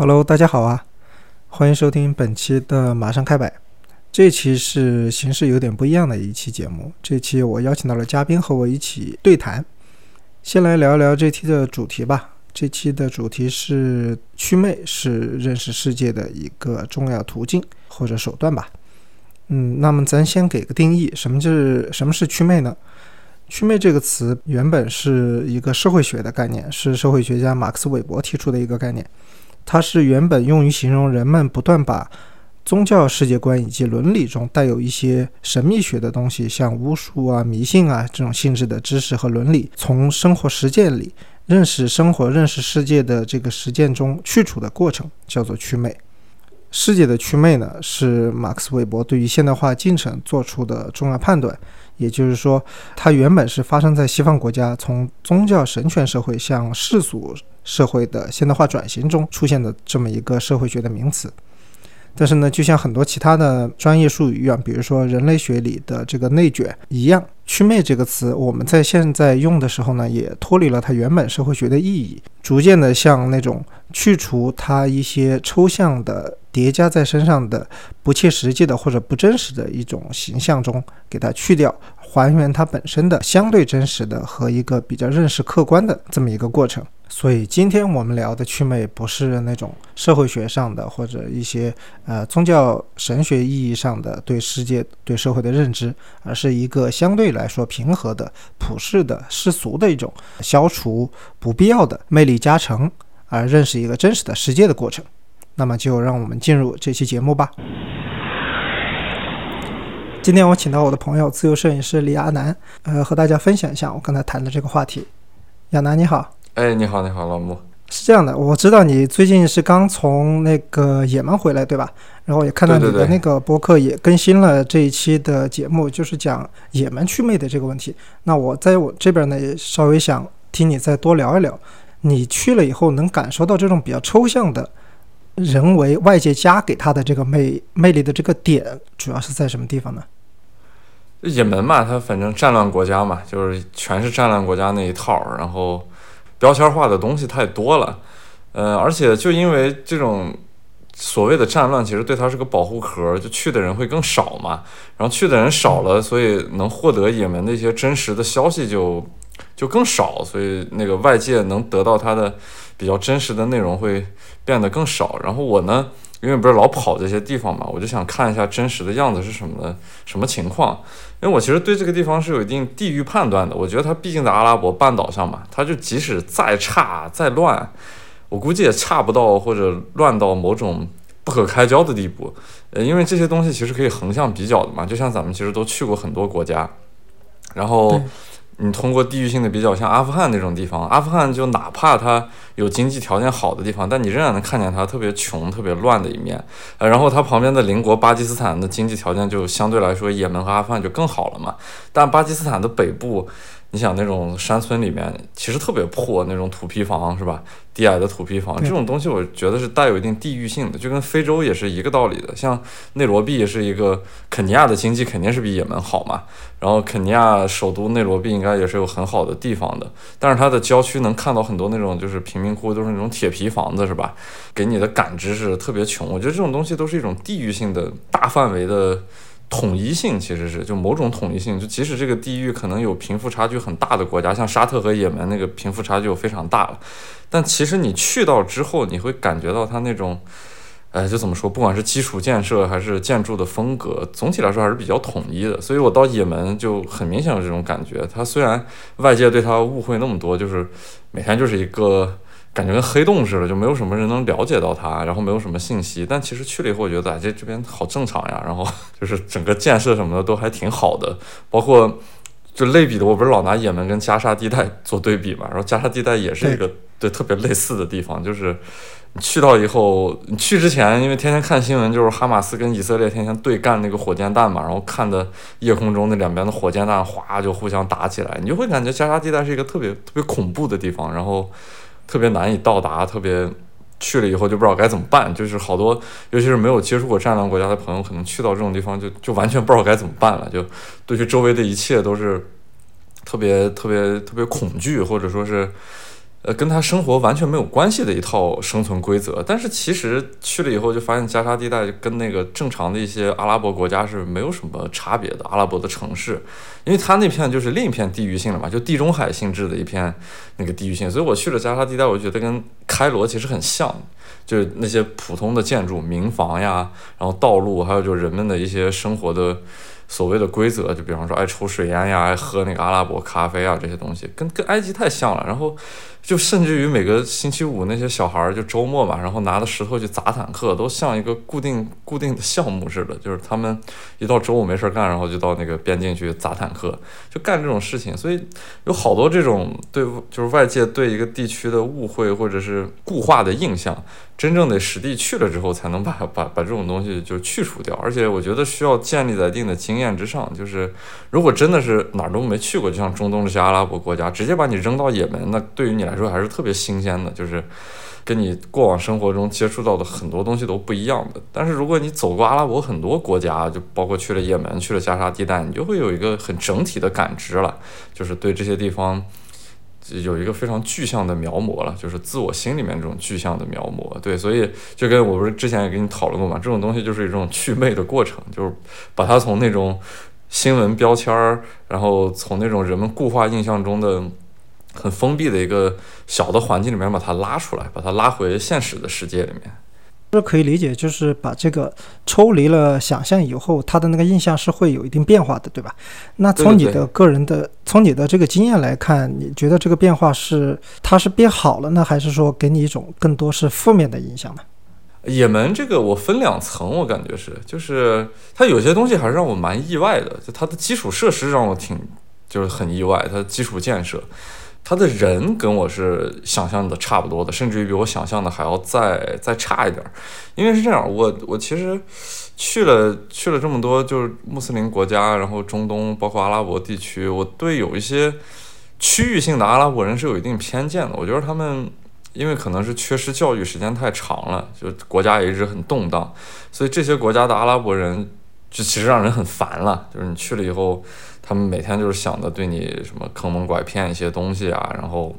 Hello，大家好啊，欢迎收听本期的马上开摆。这期是形式有点不一样的一期节目。这期我邀请到了嘉宾和我一起对谈。先来聊一聊这期的主题吧。这期的主题是祛魅是认识世界的一个重要途径或者手段吧。嗯，那么咱先给个定义，什么就是什么是祛魅呢？祛魅这个词原本是一个社会学的概念，是社会学家马克思韦伯提出的一个概念。它是原本用于形容人们不断把宗教世界观以及伦理中带有一些神秘学的东西，像巫术啊、迷信啊这种性质的知识和伦理，从生活实践里认识生活、认识世界的这个实践中去除的过程，叫做祛魅。世界的祛魅呢，是马克思韦伯对于现代化进程做出的重要判断。也就是说，它原本是发生在西方国家从宗教神权社会向世俗社会的现代化转型中出现的这么一个社会学的名词。但是呢，就像很多其他的专业术语一样，比如说人类学里的这个内卷一样，“祛魅”这个词，我们在现在用的时候呢，也脱离了它原本社会学的意义，逐渐的向那种去除它一些抽象的。叠加在身上的不切实际的或者不真实的一种形象中，给它去掉，还原它本身的相对真实的和一个比较认识客观的这么一个过程。所以今天我们聊的祛魅，不是那种社会学上的或者一些呃宗教神学意义上的对世界对社会的认知，而是一个相对来说平和的、普世的、世俗的一种消除不必要的魅力加成，而认识一个真实的世界的过程。那么就让我们进入这期节目吧。今天我请到我的朋友自由摄影师李亚楠，呃，和大家分享一下我刚才谈的这个话题。亚楠你好，哎，你好，你好，老穆。是这样的，我知道你最近是刚从那个也门回来，对吧？然后也看到你的那个博客也更新了这一期的节目，就是讲也门祛魅的这个问题。那我在我这边呢，也稍微想听你再多聊一聊，你去了以后能感受到这种比较抽象的。人为外界加给他的这个魅魅力的这个点，主要是在什么地方呢？也门嘛，它反正战乱国家嘛，就是全是战乱国家那一套，然后标签化的东西太多了，呃，而且就因为这种所谓的战乱，其实对它是个保护壳，就去的人会更少嘛，然后去的人少了，所以能获得也门的一些真实的消息就就更少，所以那个外界能得到它的比较真实的内容会。变得更少，然后我呢，因为不是老跑这些地方嘛，我就想看一下真实的样子是什么的，什么情况。因为我其实对这个地方是有一定地域判断的，我觉得它毕竟在阿拉伯半岛上嘛，它就即使再差再乱，我估计也差不到或者乱到某种不可开交的地步。呃，因为这些东西其实可以横向比较的嘛，就像咱们其实都去过很多国家，然后。你通过地域性的比较，像阿富汗那种地方，阿富汗就哪怕它有经济条件好的地方，但你仍然能看见它特别穷、特别乱的一面。呃，然后它旁边的邻国巴基斯坦的经济条件就相对来说，也门和阿富汗就更好了嘛。但巴基斯坦的北部。你想那种山村里面，其实特别破那种土坯房是吧？低矮的土坯房，这种东西我觉得是带有一定地域性的，就跟非洲也是一个道理的。像内罗毕是一个肯尼亚的经济肯定是比也门好嘛，然后肯尼亚首都内罗毕应该也是有很好的地方的，但是它的郊区能看到很多那种就是贫民窟，都是那种铁皮房子是吧？给你的感知是特别穷。我觉得这种东西都是一种地域性的大范围的。统一性其实是就某种统一性，就即使这个地域可能有贫富差距很大的国家，像沙特和也门那个贫富差距非常大了，但其实你去到之后，你会感觉到它那种，呃，就怎么说，不管是基础建设还是建筑的风格，总体来说还是比较统一的。所以我到也门就很明显有这种感觉。它虽然外界对它误会那么多，就是每天就是一个。感觉跟黑洞似的，就没有什么人能了解到它，然后没有什么信息。但其实去了以后，我觉得这这边好正常呀。然后就是整个建设什么的都还挺好的，包括就类比的，我不是老拿也门跟加沙地带做对比嘛。然后加沙地带也是一个对特别类似的地方，就是你去到以后，你去之前，因为天天看新闻，就是哈马斯跟以色列天天对干那个火箭弹嘛，然后看的夜空中那两边的火箭弹哗就互相打起来，你就会感觉加沙地带是一个特别特别恐怖的地方，然后。特别难以到达，特别去了以后就不知道该怎么办。就是好多，尤其是没有接触过战乱国家的朋友，可能去到这种地方就就完全不知道该怎么办了。就对于周围的一切都是特别特别特别恐惧，或者说是呃，跟他生活完全没有关系的一套生存规则，但是其实去了以后就发现加沙地带跟那个正常的一些阿拉伯国家是没有什么差别的。阿拉伯的城市，因为它那片就是另一片地域性了嘛，就地中海性质的一片那个地域性，所以我去了加沙地带，我觉得跟开罗其实很像，就是那些普通的建筑、民房呀，然后道路，还有就是人们的一些生活的。所谓的规则，就比方说爱抽水烟呀，爱喝那个阿拉伯咖啡啊，这些东西跟跟埃及太像了。然后，就甚至于每个星期五那些小孩儿就周末嘛，然后拿着石头去砸坦克，都像一个固定固定的项目似的。就是他们一到周五没事干，然后就到那个边境去砸坦克，就干这种事情。所以有好多这种对，就是外界对一个地区的误会或者是固化的印象。真正得实地去了之后，才能把把把这种东西就去除掉。而且我觉得需要建立在一定的经验之上。就是如果真的是哪儿都没去过，就像中东这些阿拉伯国家，直接把你扔到也门，那对于你来来说还是特别新鲜的，就是跟你过往生活中接触到的很多东西都不一样的。但是如果你走过阿拉伯很多国家，就包括去了也门、去了加沙地带，你就会有一个很整体的感知了，就是对这些地方。有一个非常具象的描摹了，就是自我心里面这种具象的描摹。对，所以就跟我不是之前也跟你讨论过嘛，这种东西就是一种祛魅的过程，就是把它从那种新闻标签儿，然后从那种人们固化印象中的很封闭的一个小的环境里面把它拉出来，把它拉回现实的世界里面。这可以理解，就是把这个抽离了想象以后，他的那个印象是会有一定变化的，对吧？那从你的个人的，从你的这个经验来看，你觉得这个变化是它是变好了呢，还是说给你一种更多是负面的影响呢？也门这个我分两层，我感觉是，就是它有些东西还是让我蛮意外的，就它的基础设施让我挺就是很意外，它的基础建设。他的人跟我是想象的差不多的，甚至于比我想象的还要再再差一点儿。因为是这样，我我其实去了去了这么多就是穆斯林国家，然后中东包括阿拉伯地区，我对有一些区域性的阿拉伯人是有一定偏见的。我觉得他们因为可能是缺失教育时间太长了，就国家也一直很动荡，所以这些国家的阿拉伯人就其实让人很烦了。就是你去了以后。他们每天就是想着对你什么坑蒙拐骗一些东西啊，然后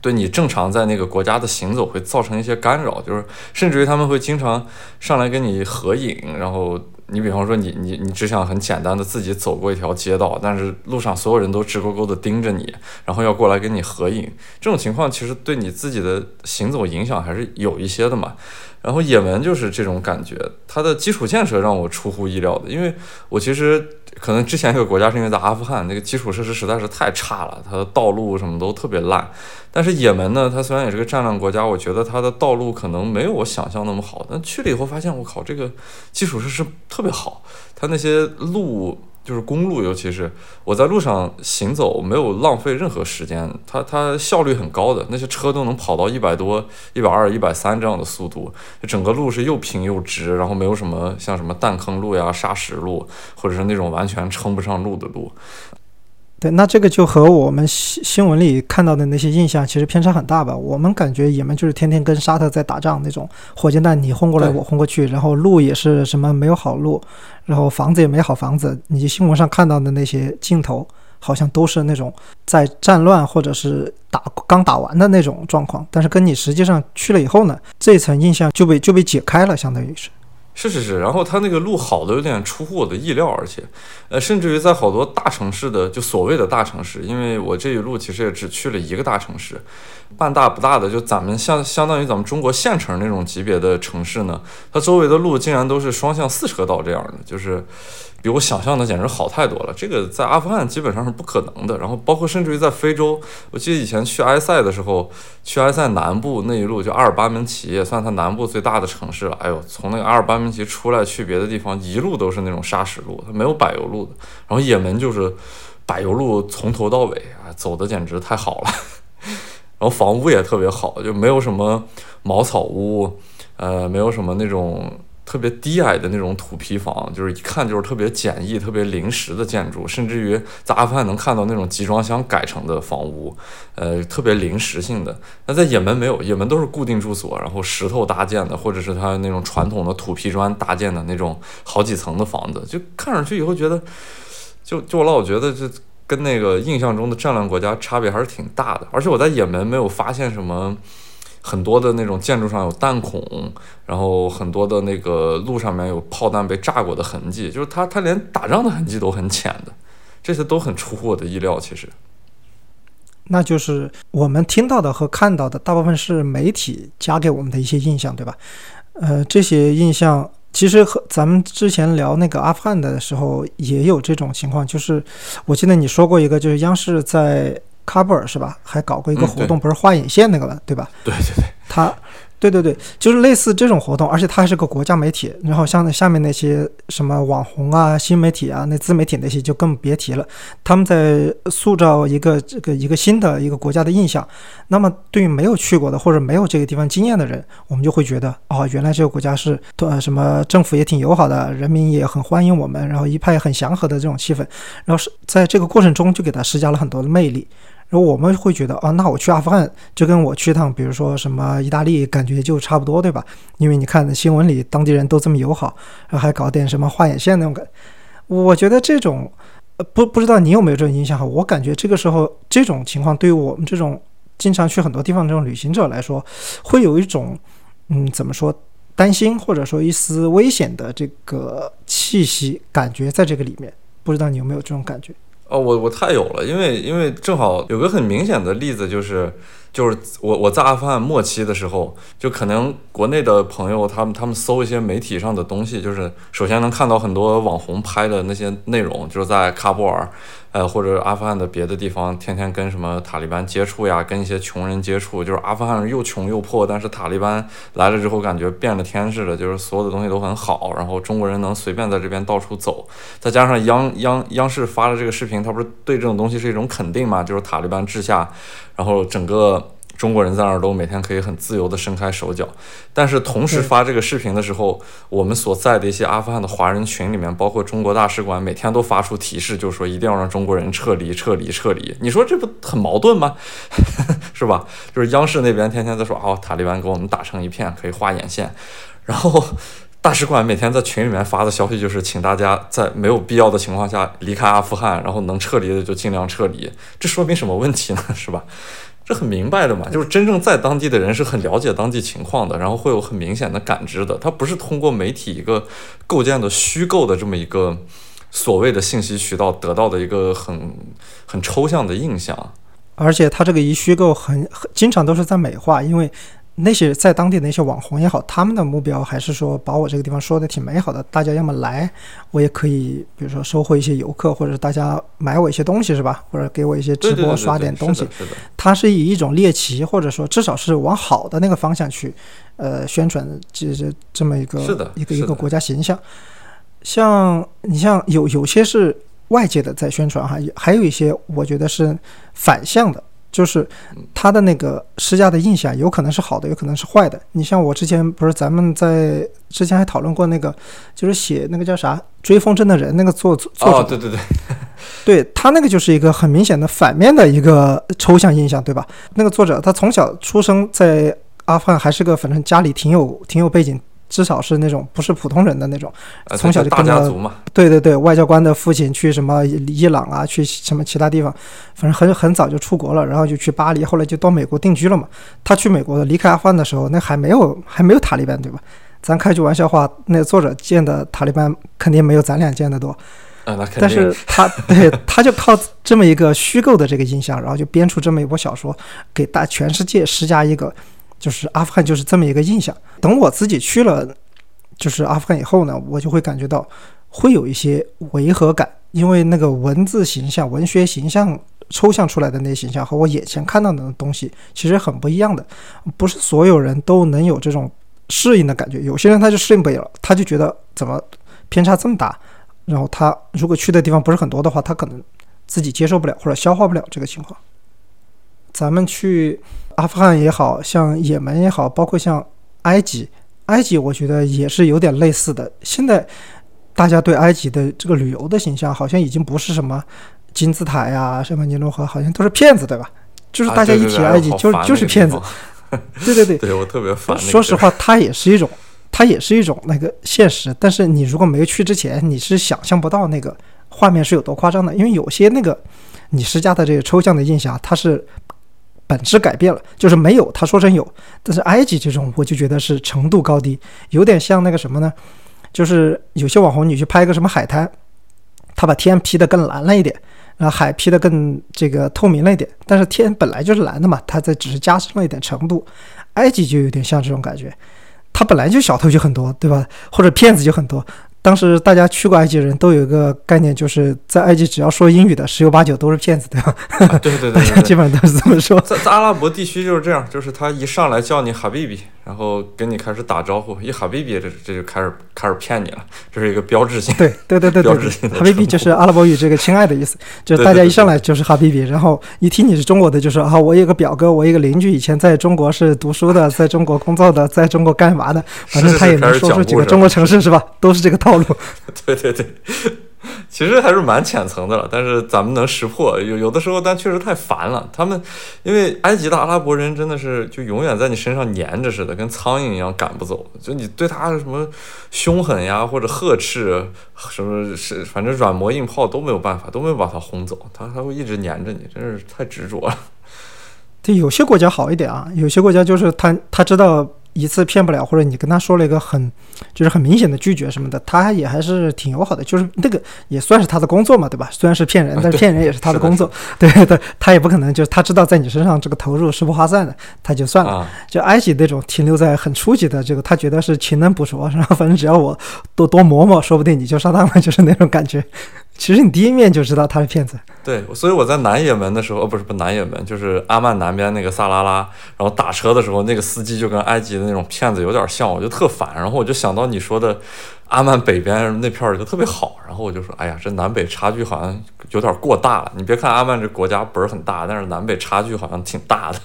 对你正常在那个国家的行走会造成一些干扰，就是甚至于他们会经常上来跟你合影，然后你比方说你你你只想很简单的自己走过一条街道，但是路上所有人都直勾勾的盯着你，然后要过来跟你合影，这种情况其实对你自己的行走影响还是有一些的嘛。然后也门就是这种感觉，它的基础建设让我出乎意料的，因为我其实。可能之前一个国家是因为在阿富汗，那个基础设施实在是太差了，它的道路什么都特别烂。但是也门呢，它虽然也是个战乱国家，我觉得它的道路可能没有我想象那么好。但去了以后发现，我靠，这个基础设施特别好，它那些路。就是公路，尤其是我在路上行走，没有浪费任何时间，它它效率很高的，那些车都能跑到一百多、一百二、一百三这样的速度，整个路是又平又直，然后没有什么像什么弹坑路呀、沙石路，或者是那种完全称不上路的路。对，那这个就和我们新新闻里看到的那些印象其实偏差很大吧？我们感觉也门就是天天跟沙特在打仗那种，火箭弹你轰过来我轰过去，然后路也是什么没有好路，然后房子也没好房子。你新闻上看到的那些镜头，好像都是那种在战乱或者是打刚打完的那种状况。但是跟你实际上去了以后呢，这层印象就被就被解开了，相当于是。是是是，然后它那个路好的有点出乎我的意料，而且，呃，甚至于在好多大城市的，就所谓的大城市，因为我这一路其实也只去了一个大城市，半大不大的，就咱们相相当于咱们中国县城那种级别的城市呢，它周围的路竟然都是双向四车道这样的，就是。比我想象的简直好太多了，这个在阿富汗基本上是不可能的。然后包括甚至于在非洲，我记得以前去埃塞的时候，去埃塞南部那一路就阿尔巴门旗，也算它南部最大的城市了。哎呦，从那个阿尔巴门旗出来去别的地方，一路都是那种沙石路，它没有柏油路的。然后也门就是柏油路从头到尾啊，走的简直太好了。然后房屋也特别好，就没有什么茅草屋，呃，没有什么那种。特别低矮的那种土坯房，就是一看就是特别简易、特别临时的建筑，甚至于在阿富汗能看到那种集装箱改成的房屋，呃，特别临时性的。那在也门没有，也门都是固定住所，然后石头搭建的，或者是它那种传统的土坯砖搭建的那种好几层的房子，就看上去以后觉得，就就我老觉得这跟那个印象中的战乱国家差别还是挺大的。而且我在也门没有发现什么很多的那种建筑上有弹孔，然后很多的那个路上面有炮弹被炸过的痕迹，就是它它连打仗的痕迹都很浅的，这些都很出乎我的意料。其实，那就是我们听到的和看到的大部分是媒体加给我们的一些印象，对吧？呃，这些印象其实和咱们之前聊那个阿富汗的时候也有这种情况，就是我记得你说过一个，就是央视在喀布尔是吧，还搞过一个嗯活动，不是画眼线那个了，对吧？对对对，他，对对对，就是类似这种活动，而且它还是个国家媒体。然后像下面那些什么网红啊、新媒体啊、那自媒体那些就更别提了。他们在塑造一个这个一个新的一个国家的印象。那么对于没有去过的或者没有这个地方经验的人，我们就会觉得哦，原来这个国家是呃什么政府也挺友好的，人民也很欢迎我们，然后一派很祥和的这种气氛。然后是在这个过程中就给它施加了很多的魅力。然后我们会觉得啊，那我去阿富汗就跟我去一趟，比如说什么意大利，感觉就差不多，对吧？因为你看新闻里当地人都这么友好，然后还搞点什么画眼线那种感，我觉得这种，不不知道你有没有这种印象哈？我感觉这个时候这种情况对于我们这种经常去很多地方这种旅行者来说，会有一种嗯怎么说担心或者说一丝危险的这个气息感觉在这个里面，不知道你有没有这种感觉？哦，我我太有了，因为因为正好有个很明显的例子，就是就是我我在阿富汗末期的时候，就可能国内的朋友他们他们搜一些媒体上的东西，就是首先能看到很多网红拍的那些内容，就是在喀布尔，呃或者阿富汗的别的地方，天天跟什么塔利班接触呀，跟一些穷人接触，就是阿富汗又穷又破，但是塔利班来了之后感觉变了天似的，就是所有的东西都很好，然后中国人能随便在这边到处走，再加上央央央视发的这个视频，它不是对这种东西是一种肯定嘛？就是塔利班治下，然后整个中国人在那儿都每天可以很自由的伸开手脚。但是同时发这个视频的时候，我们所在的一些阿富汗的华人群里面，包括中国大使馆，每天都发出提示，就是说一定要让中国人撤离、撤离、撤离。你说这不很矛盾吗？是吧？就是央视那边天天在说，哦，塔利班给我们打成一片，可以画眼线，然后。大使馆每天在群里面发的消息就是，请大家在没有必要的情况下离开阿富汗，然后能撤离的就尽量撤离。这说明什么问题呢？是吧？这很明白的嘛，就是真正在当地的人是很了解当地情况的，然后会有很明显的感知的。他不是通过媒体一个构建的虚构的这么一个所谓的信息渠道得到的一个很很抽象的印象。而且它这个一虚构很很经常都是在美化，因为那些在当地的那些网红也好，他们的目标还是说把我这个地方说的挺美好的，大家要么来，我也可以，比如说收获一些游客，或者是大家买我一些东西是吧？或者给我一些直播刷点东西。他，是以一种猎奇，或者说至少是往好的那个方向去，呃，宣传这这这么一个一个一个国家形象。像你像有有些是外界的在宣传哈，也还有一些我觉得是反向的，就是他的那个施加的印象有可能是好的，有可能是坏的。你像我之前不是咱们在之前还讨论过那个，就是写那个叫啥《追风筝的人》那个作作者哦，对对对，对 他那个就是一个很明显的反面的一个抽象印象，对吧？那个作者他从小出生在阿富汗，还是个反正家里挺有挺有背景，至少是那种不是普通人的那种。呃从小就跟着家族嘛，对对对，外交官的父亲去什么伊朗啊，去什么其他地方，反正很很早就出国了，然后就去巴黎，后来就到美国定居了嘛。他去美国的离开阿富汗的时候，那还没有还没有塔利班，对吧？咱开句玩笑话，那作者见的塔利班肯定没有咱俩见的多。呃，那肯但是他对他就靠这么一个虚构的这个印象，然后就编出这么一部小说，给大全世界施加一个，就是阿富汗就是这么一个印象。等我自己去了，就是阿富汗以后呢，我就会感觉到会有一些违和感，因为那个文字形象、文学形象抽象出来的那些形象和我眼前看到的东西其实很不一样的，不是所有人都能有这种适应的感觉，有些人他就适应不了，他就觉得怎么偏差这么大。然后他如果去的地方不是很多的话，他可能自己接受不了或者消化不了这个情况。咱们去阿富汗也好像也门也好，包括像埃及，埃及我觉得也是有点类似的。现在大家对埃及的这个旅游的形象，好像已经不是什么金字塔呀、什么尼罗河，好像都是骗子，对吧？就是啊大家一提埃及就就是骗子对对对，对 我特别烦。说实话，它也是一种，它也是一种那个现实。但是你如果没去之前，你是想象不到那个画面是有多夸张的，因为有些那个你施加的这个抽象的印象，它是本质改变了，就是没有，他说成有。但是埃及这种，我就觉得是程度高低，有点像那个什么呢？就是有些网红你去拍个什么海滩，他把天 P 得更蓝了一点，然后海 P 得更这个透明了一点，但是天本来就是蓝的嘛，它在只是加深了一点程度。埃及就有点像这种感觉，它本来就小偷就很多，对吧？或者骗子就很多。当时大家去过埃及人都有一个概念，就是在埃及只要说英语的十有八九都是骗子，对吧？对对对，大家 基本上都是这么说。在在阿拉伯地区就是这样，就是他一上来叫你哈比比，然后跟你开始打招呼，一哈比比这这就开始开始骗你了，这是一个标志性。对对对对对，哈比比就是阿拉伯语这个亲爱的意思，就是大家一上来就是哈比比，然后一听你是中国的，就说啊，我有个表哥，我一个邻居以前在中国是读书的，在中国工作的，在中国干嘛的，反正他也能说出几个中国城市是吧？都是这个套路。对 对对，其实还是蛮浅层的了，但是咱们能识破。有有的时候，但确实太烦了。他们因为埃及的阿拉伯人真的是就永远在你身上粘着似的，跟苍蝇一样赶不走。就你对他什么凶狠呀，或者呵斥，什么是反正软磨硬泡都没有办法，都没有把他轰走。他他会一直粘着你，真是太执着了。对，有些国家好一点啊，有些国家就是他他知道。一次骗不了，或者你跟他说了一个很，就是很明显的拒绝什么的，他也还是挺友好的。就是那个也算是他的工作嘛，对吧？虽然是骗人，但是骗人也是他的工作。对对，他也不可能就是他知道在你身上这个投入是不划算的，他就算了。就埃及那种停留在很初级的这个，他觉得是勤能补拙，然后反正只要我多多磨磨，说不定你就上当了，就是那种感觉。其实你第一面就知道他是骗子。对，所以我在南也门的时候，哦，不是不南也门，就是阿曼南边那个萨拉拉，然后打车的时候，那个司机就跟埃及的那种骗子有点像，我就特烦。然后我就想到你说的阿曼北边那片儿就特别好，然后我就说，哎呀，这南北差距好像有点过大了。你别看阿曼这国家本儿很大，但是南北差距好像挺大的。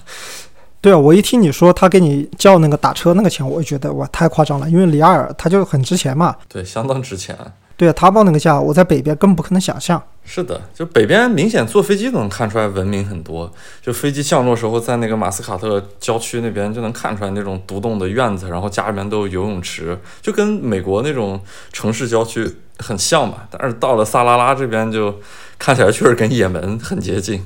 对啊，我一听你说他给你叫那个打车那个钱，我就觉得哇，太夸张了，因为里亚尔它就很值钱嘛。对，相当值钱。对啊，他报那个价，我在北边根本不可能想象。是的，就北边明显坐飞机都能看出来文明很多。就飞机降落时候，在那个马斯卡特郊区那边就能看出来那种独栋的院子，然后家里面都有游泳池，就跟美国那种城市郊区很像嘛。但是到了萨拉拉这边，就看起来确实跟也门很接近。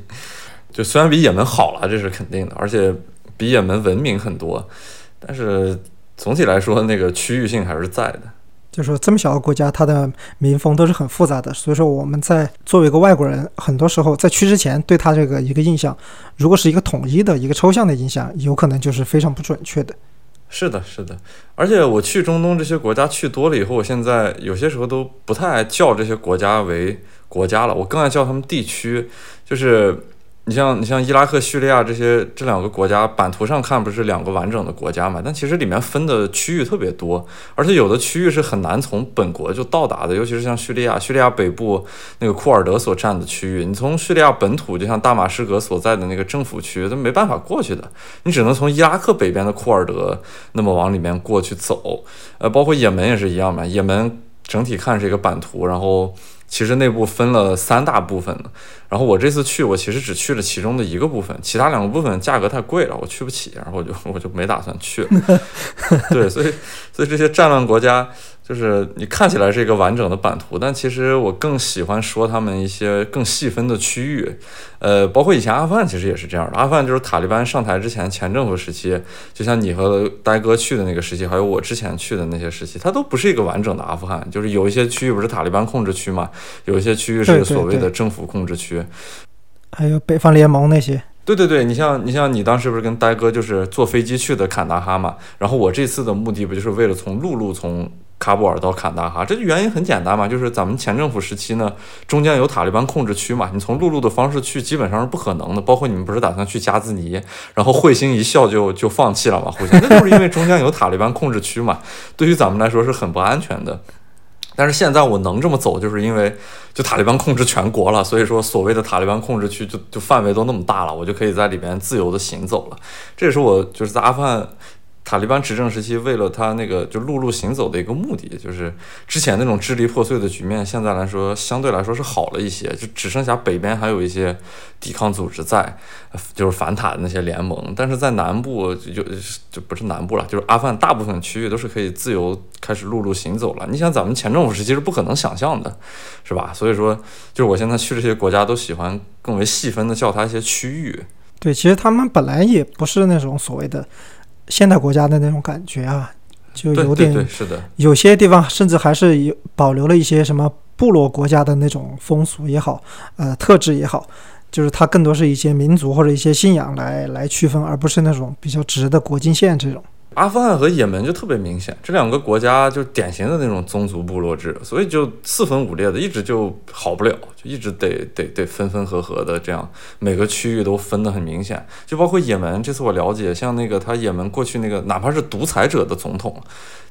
就虽然比也门好了，这是肯定的，而且比也门文明很多，但是总体来说，那个区域性还是在的。就说这么小个国家，它的民风都是很复杂的，所以说我们在作为一个外国人，很多时候在去之前对他这个一个印象，如果是一个统一的一个抽象的印象，有可能就是非常不准确的。是的，是的，而且我去中东这些国家去多了以后，我现在有些时候都不太爱叫这些国家为国家了，我更爱叫他们地区，就是。你像你像伊拉克、叙利亚这些这两个国家，版图上看不是两个完整的国家嘛？但其实里面分的区域特别多，而且有的区域是很难从本国就到达的，尤其是像叙利亚，叙利亚北部那个库尔德所占的区域，你从叙利亚本土，就像大马士革所在的那个政府区，都没办法过去的，你只能从伊拉克北边的库尔德那么往里面过去走。呃，包括也门也是一样嘛，也门整体看是一个版图，然后。其实内部分了三大部分的，然后我这次去，我其实只去了其中的一个部分，其他两个部分价格太贵了，我去不起，然后我就我就没打算去。对，所以所以这些战乱国家。就是你看起来是一个完整的版图，但其实我更喜欢说他们一些更细分的区域，呃，包括以前阿富汗其实也是这样的。阿富汗就是塔利班上台之前前政府时期，就像你和呆哥去的那个时期，还有我之前去的那些时期，它都不是一个完整的阿富汗。就是有一些区域不是塔利班控制区嘛，有一些区域是所谓的政府控制区，还有北方联盟那些。对对对，你像你像你当时不是跟呆哥就是坐飞机去的坎大哈嘛？然后我这次的目的不就是为了从陆路从。喀布尔到坎大哈，这原因很简单嘛，就是咱们前政府时期呢，中间有塔利班控制区嘛，你从陆路的方式去基本上是不可能的。包括你们不是打算去加兹尼，然后彗星一笑就就放弃了嘛？彗星那就是因为中间有塔利班控制区嘛，对于咱们来说是很不安全的。但是现在我能这么走，就是因为就塔利班控制全国了，所以说所谓的塔利班控制区就就范围都那么大了，我就可以在里边自由的行走了。这也是我就是在阿富汗。塔利班执政时期为了他那个就陆路行走的一个目的，就是之前那种支离破碎的局面，现在来说相对来说是好了一些，就只剩下北边还有一些抵抗组织在，就是反塔的那些联盟，但是在南部就就不是南部了，就是阿富汗大部分区域都是可以自由开始陆路行走了。你想咱们前政府时期是不可能想象的，是吧？所以说，就是我现在去这些国家都喜欢更为细分的叫它一些区域。对，其实他们本来也不是那种所谓的现代国家的那种感觉啊，就有点是的，有些地方甚至还是有保留了一些什么部落国家的那种风俗也好，呃，特质也好，就是它更多是一些民族或者一些信仰来来区分，而不是那种比较直的国境线这种。阿富汗和也门就特别明显，这两个国家就典型的那种宗族部落制，所以就四分五裂的，一直就好不了，就一直得得得分分合合的这样，每个区域都分得很明显。就包括也门，这次我了解，像那个他也门过去那个，哪怕是独裁者的总统，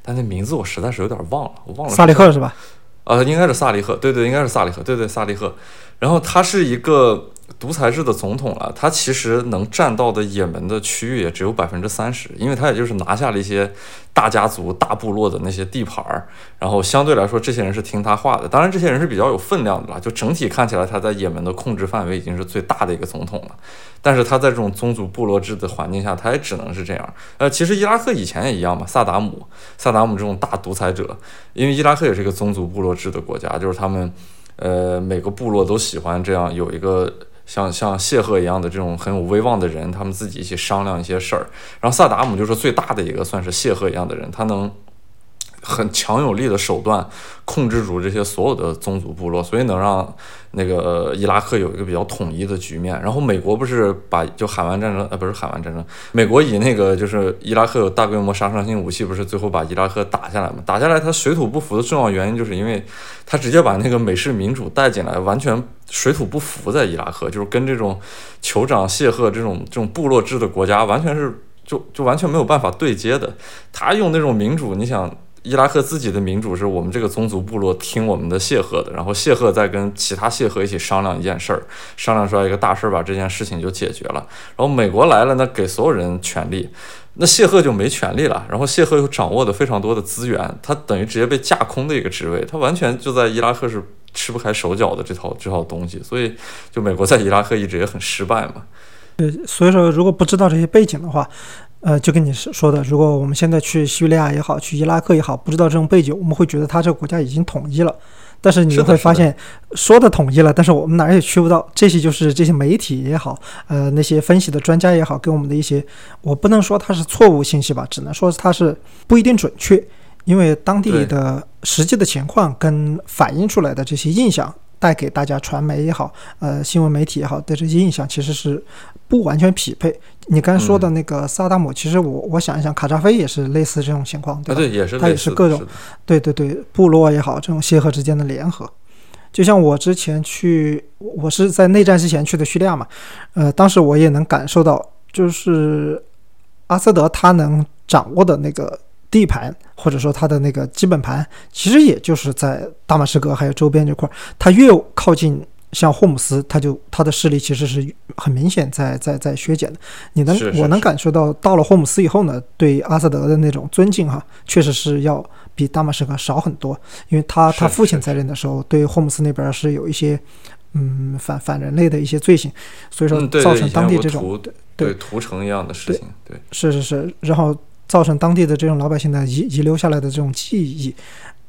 但那名字我实在是有点忘了，我忘了。萨利赫是吧？呃，应该是萨利赫，对对，应该是萨利赫，对对，萨利赫。然后他是一个。独裁制的总统了，他其实能占到的也门的区域也只有百分之三十，因为他也就是拿下了一些大家族、大部落的那些地盘儿，然后相对来说，这些人是听他话的。当然，这些人是比较有分量的了。就整体看起来，他在也门的控制范围已经是最大的一个总统了。但是他在这种宗族部落制的环境下，他也只能是这样。呃，其实伊拉克以前也一样嘛，萨达姆，萨达姆这种大独裁者，因为伊拉克也是一个宗族部落制的国家，就是他们，呃，每个部落都喜欢这样有一个。像像谢赫一样的这种很有威望的人，他们自己一起商量一些事儿。然后萨达姆就是最大的一个，算是谢赫一样的人，他能。很强有力的手段控制住这些所有的宗族部落，所以能让那个伊拉克有一个比较统一的局面。然后美国不是把就海湾战争呃不是海湾战争，美国以那个就是伊拉克有大规模杀伤性武器，不是最后把伊拉克打下来嘛？打下来他水土不服的重要原因就是因为他直接把那个美式民主带进来，完全水土不服在伊拉克，就是跟这种酋长谢赫这种这种部落制的国家完全是就就完全没有办法对接的。他用那种民主，你想。伊拉克自己的民主是我们这个宗族部落听我们的谢赫的，然后谢赫再跟其他谢赫一起商量一件事儿，商量出来一个大事儿，把这件事情就解决了。然后美国来了，那给所有人权利，那谢赫就没权利了。然后谢赫又掌握的非常多的资源，他等于直接被架空的一个职位，他完全就在伊拉克是吃不开手脚的这套这套东西，所以就美国在伊拉克一直也很失败嘛。对，所以说如果不知道这些背景的话。呃，就跟你说的，如果我们现在去叙利亚也好，去伊拉克也好，不知道这种背景，我们会觉得他这个国家已经统一了。但是你会发现，说的统一了，但是我们哪儿也去不到。这些就是这些媒体也好，呃，那些分析的专家也好，给我们的一些，我不能说它是错误信息吧，只能说它是不一定准确，因为当地的实际的情况跟反映出来的这些印象。带给大家传媒也好，呃，新闻媒体也好的这些印象，其实是不完全匹配。你刚才说的那个萨达姆，其实我我想一想，卡扎菲也是类似这种情况，对吧？对，也是，他也是各种，对对对，部落也好，这种协和之间的联合。就像我之前去，我是在内战之前去的叙利亚嘛，呃，当时我也能感受到，就是阿萨德他能掌握的那个。地盘或者说他的那个基本盘，其实也就是在大马士革还有周边这块儿。它越靠近像霍姆斯，他就他的势力其实是很明显在在在削减的。你能我能感受到，到了霍姆斯以后呢，对阿萨德的那种尊敬哈，确实是要比大马士革少很多。因为他他父亲在任的时候，对霍姆斯那边是有一些嗯反反人类的一些罪行，所以说造成当地这种对屠城一样的事情。对，是是是，然后。造成当地的这种老百姓的遗遗留下来的这种记忆，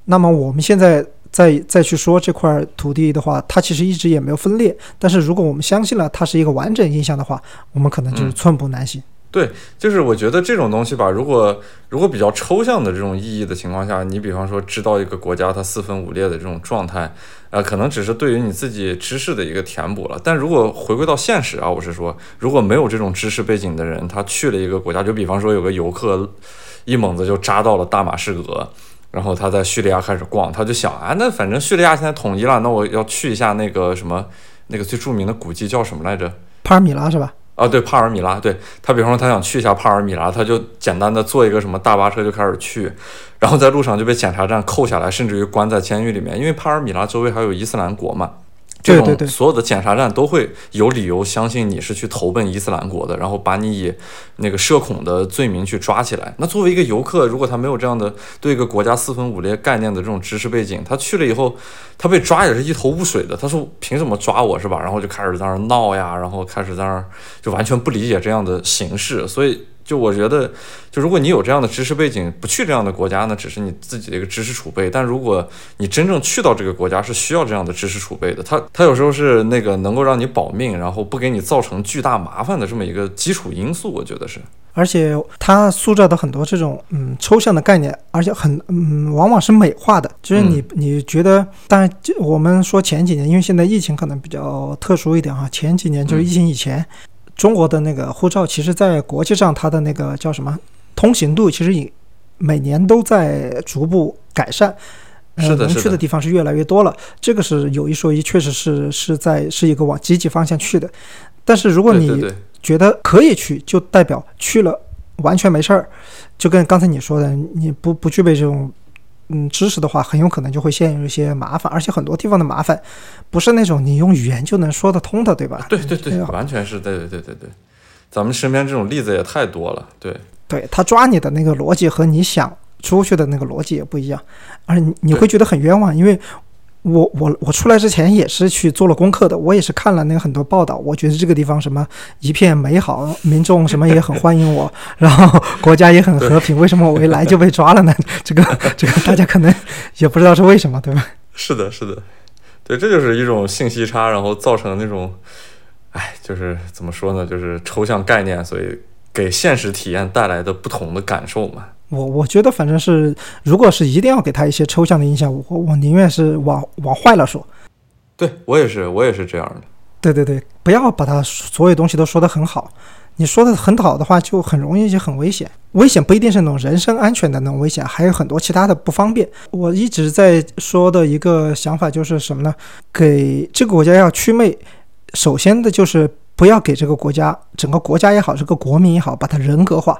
那么我们现在再再去说这块土地的话，它其实一直也没有分裂。但是如果我们相信了它是一个完整印象的话，我们可能就是寸步难行。对，就是我觉得这种东西吧，如果如果比较抽象的这种意义的情况下，你比方说知道一个国家它四分五裂的这种状态，呃，可能只是对于你自己知识的一个填补了。但如果回归到现实啊，我是说，如果没有这种知识背景的人，他去了一个国家，就比方说有个游客一猛子就扎到了大马士革，然后他在叙利亚开始逛，他就想啊，那反正叙利亚现在统一了，那我要去一下那个什么那个最著名的古迹叫什么来着？帕尔米拉是吧？啊，对，帕尔米拉，对他，比方说他想去一下帕尔米拉，他就简单的坐一个什么大巴车就开始去，然后在路上就被检查站扣下来，甚至于关在监狱里面，因为帕尔米拉周围还有伊斯兰国嘛，这对对对种所有的检查站都会有理由相信你是去投奔伊斯兰国的，然后把你以那个社恐的罪名去抓起来。那作为一个游客，如果他没有这样的对一个国家四分五裂概念的这种知识背景，他去了以后，他被抓也是一头雾水的。他说凭什么抓我是吧？然后就开始在那儿闹呀，然后开始在那儿就完全不理解这样的形式，所以。就我觉得，就如果你有这样的知识背景，不去这样的国家呢，只是你自己的一个知识储备。但如果你真正去到这个国家，是需要这样的知识储备的。它它有时候是那个能够让你保命，然后不给你造成巨大麻烦的这么一个基础因素。我觉得是。而且它塑造的很多这种嗯抽象的概念，而且很嗯往往是美化的，就是你你觉得，当然就我们说前几年，因为现在疫情可能比较特殊一点哈，前几年就是疫情以前。中国的那个护照，其实在国际上，它的那个叫什么通行度，其实也每年都在逐步改善。是的，能去的地方是越来越多了。这个是有一说一，确实是是在是一个往积极方向去的。但是如果你觉得可以去，就代表去了完全没事儿。就跟刚才你说的，你不不具备这种。嗯，知识的话，很有可能就会陷入一些麻烦，而且很多地方的麻烦，不是那种你用语言就能说得通的，对吧？对对对，完全是对对对对对，咱们身边这种例子也太多了，对。对他抓你的那个逻辑和你想出去的那个逻辑也不一样，而你你会觉得很冤枉，因为。我我我出来之前也是去做了功课的，我也是看了那个很多报道，我觉得这个地方什么一片美好，民众什么也很欢迎我，然后国家也很和平，为什么我一来就被抓了呢？这个这个大家可能也不知道是为什么，对吧？是的，是的，对，这就是一种信息差，然后造成那种，哎，就是怎么说呢？就是抽象概念，所以给现实体验带来的不同的感受嘛。我我觉得反正是，如果是一定要给他一些抽象的印象，我我宁愿是往往坏了说。对我也是，我也是这样的。对对对，不要把他所有东西都说得很好。你说的很好的话，就很容易就很危险。危险不一定是那种人身安全的那种危险，还有很多其他的不方便。我一直在说的一个想法就是什么呢？给这个国家要祛魅，首先的就是不要给这个国家整个国家也好，这个国民也好，把它人格化。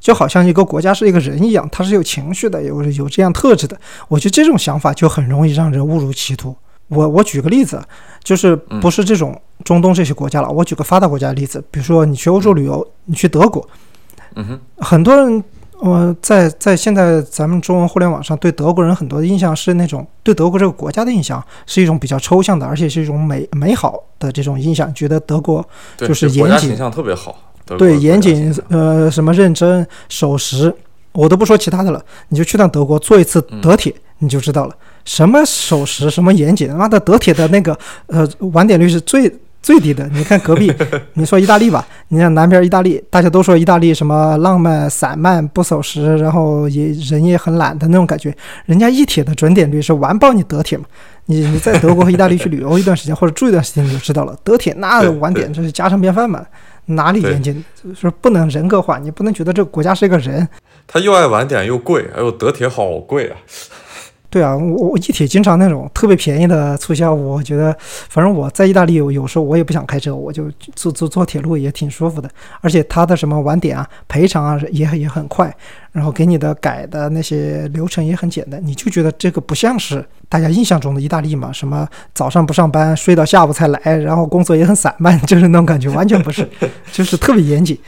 就好像一个国家是一个人一样，他是有情绪的，有有这样特质的。我觉得这种想法就很容易让人误入歧途。我我举个例子，就是不是这种中东这些国家了，我举个发达国家的例子，比如说你去欧洲旅游，你去德国，嗯哼，很多人，呃，在在现在咱们中文互联网上对德国人很多的印象是那种对德国这个国家的印象是一种比较抽象的，而且是一种美美好的这种印象，觉得德国就是严谨，形象特别好。对，严谨，呃，什么认真、守时，我都不说其他的了。你就去趟德国做一次德铁，你就知道了，什么守时，什么严谨。妈的，德铁的那个呃晚点率是最最低的。你看隔壁，你说意大利吧，你像南边意大利，大家都说意大利什么浪漫、散漫、不守时，然后也人也很懒的那种感觉。人家一铁的准点率是完爆你德铁嘛。你你在德国和意大利去旅游一段时间或者住一段时间，你就知道了，德铁那晚点这是家常便饭嘛。哪里严谨？说不能人格化，你不能觉得这个国家是一个人。他又爱晚点又贵，哎呦，德铁好贵啊！对啊，我我一铁经常那种特别便宜的促销，我觉得反正我在意大利有有时候我也不想开车，我就坐坐坐铁路也挺舒服的。而且它的什么晚点啊、赔偿啊也也很快，然后给你的改的那些流程也很简单，你就觉得这个不像是大家印象中的意大利嘛？什么早上不上班，睡到下午才来，然后工作也很散漫，就是那种感觉，完全不是，就是特别严谨。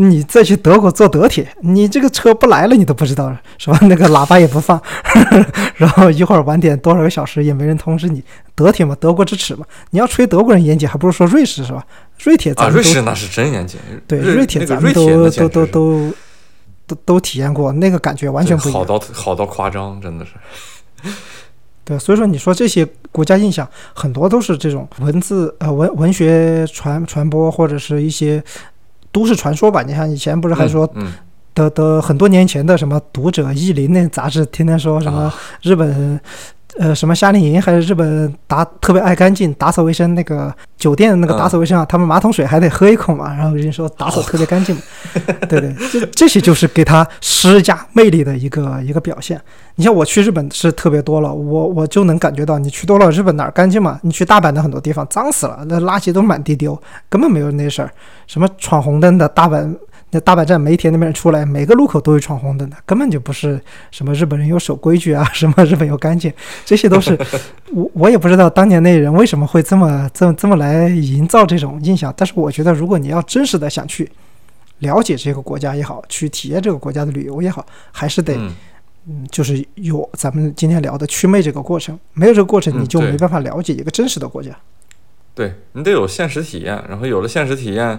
你再去德国坐德铁，你这个车不来了，你都不知道是吧？那个喇叭也不放，然后一会儿晚点多少个小时也没人通知你。德铁嘛，德国之耻嘛。你要吹德国人严谨，还不如说瑞士是吧？瑞铁咱们瑞士那是真严谨。对，瑞铁咱们都都都都都都体验过，那个感觉完全不一样。好到好到夸张，真的是。对，所以说你说这些国家印象很多都是这种文字呃文文学传传播或者是一些。都市传说吧，你像以前不是还说，的的很多年前的什么读者、意林那杂志，天天说什么日本，呃，什么夏令营还是日本打特别爱干净，打扫卫生那个酒店那个打扫卫生啊，他们马桶水还得喝一口嘛，然后人家说打扫特别干净，对对，这这些就是给他施加魅力的一个一个表现。你像我去日本是特别多了，我我就能感觉到，你去多了日本哪儿干净嘛？你去大阪的很多地方脏死了，那垃圾都满地丢，根本没有那事儿。什么闯红灯的大阪那大阪站梅田那边出来，每个路口都会闯红灯的，根本就不是什么日本人有守规矩啊，什么日本有干净，这些都是 我我也不知道当年那人为什么会这么这么这么来营造这种印象。但是我觉得，如果你要真实的想去了解这个国家也好，去体验这个国家的旅游也好，还是得嗯，就是有咱们今天聊的祛魅这个过程，没有这个过程，你就没办法了解一个真实的国家。对你得有现实体验，然后有了现实体验，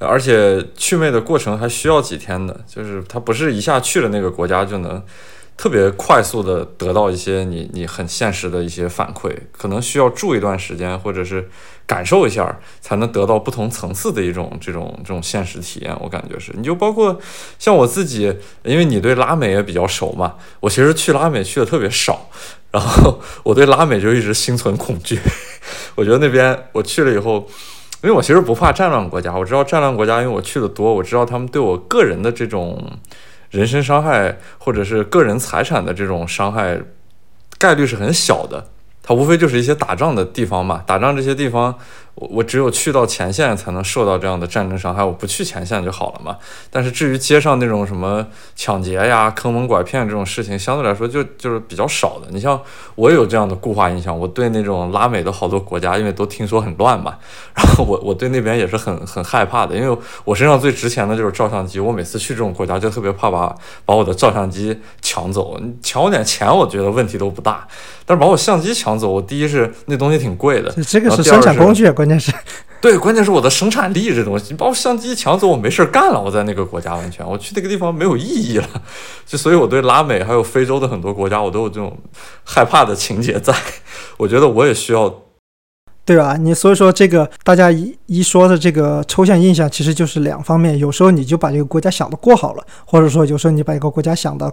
而且去魅的过程还需要几天的，就是它不是一下去了那个国家就能特别快速的得到一些你你很现实的一些反馈，可能需要住一段时间，或者是感受一下，才能得到不同层次的一种这种这种现实体验。我感觉是，你就包括像我自己，因为你对拉美也比较熟嘛，我其实去拉美去的特别少。然后我对拉美就一直心存恐惧，我觉得那边我去了以后，因为我其实不怕战乱国家，我知道战乱国家，因为我去的多，我知道他们对我个人的这种人身伤害或者是个人财产的这种伤害概率是很小的，它无非就是一些打仗的地方嘛，打仗这些地方。我我只有去到前线才能受到这样的战争伤害，我不去前线就好了嘛。但是至于街上那种什么抢劫呀、坑蒙拐骗这种事情，相对来说就就是比较少的。你像我有这样的固化印象，我对那种拉美的好多国家，因为都听说很乱嘛，然后我我对那边也是很很害怕的，因为我身上最值钱的就是照相机，我每次去这种国家就特别怕把把我的照相机抢走。你抢我点钱，我觉得问题都不大，但是把我相机抢走，我第一是那东西挺贵的，这个是生产工具，关。键是，对，关键是我的生产力这东西，你把我相机抢走，我没事干了。我在那个国家完全，我去那个地方没有意义了。就所以，我对拉美还有非洲的很多国家，我都有这种害怕的情节在。我觉得我也需要，对吧？你所以说这个大家一一说的这个抽象印象，其实就是两方面。有时候你就把这个国家想的过好了，或者说有时候你把一个国家想的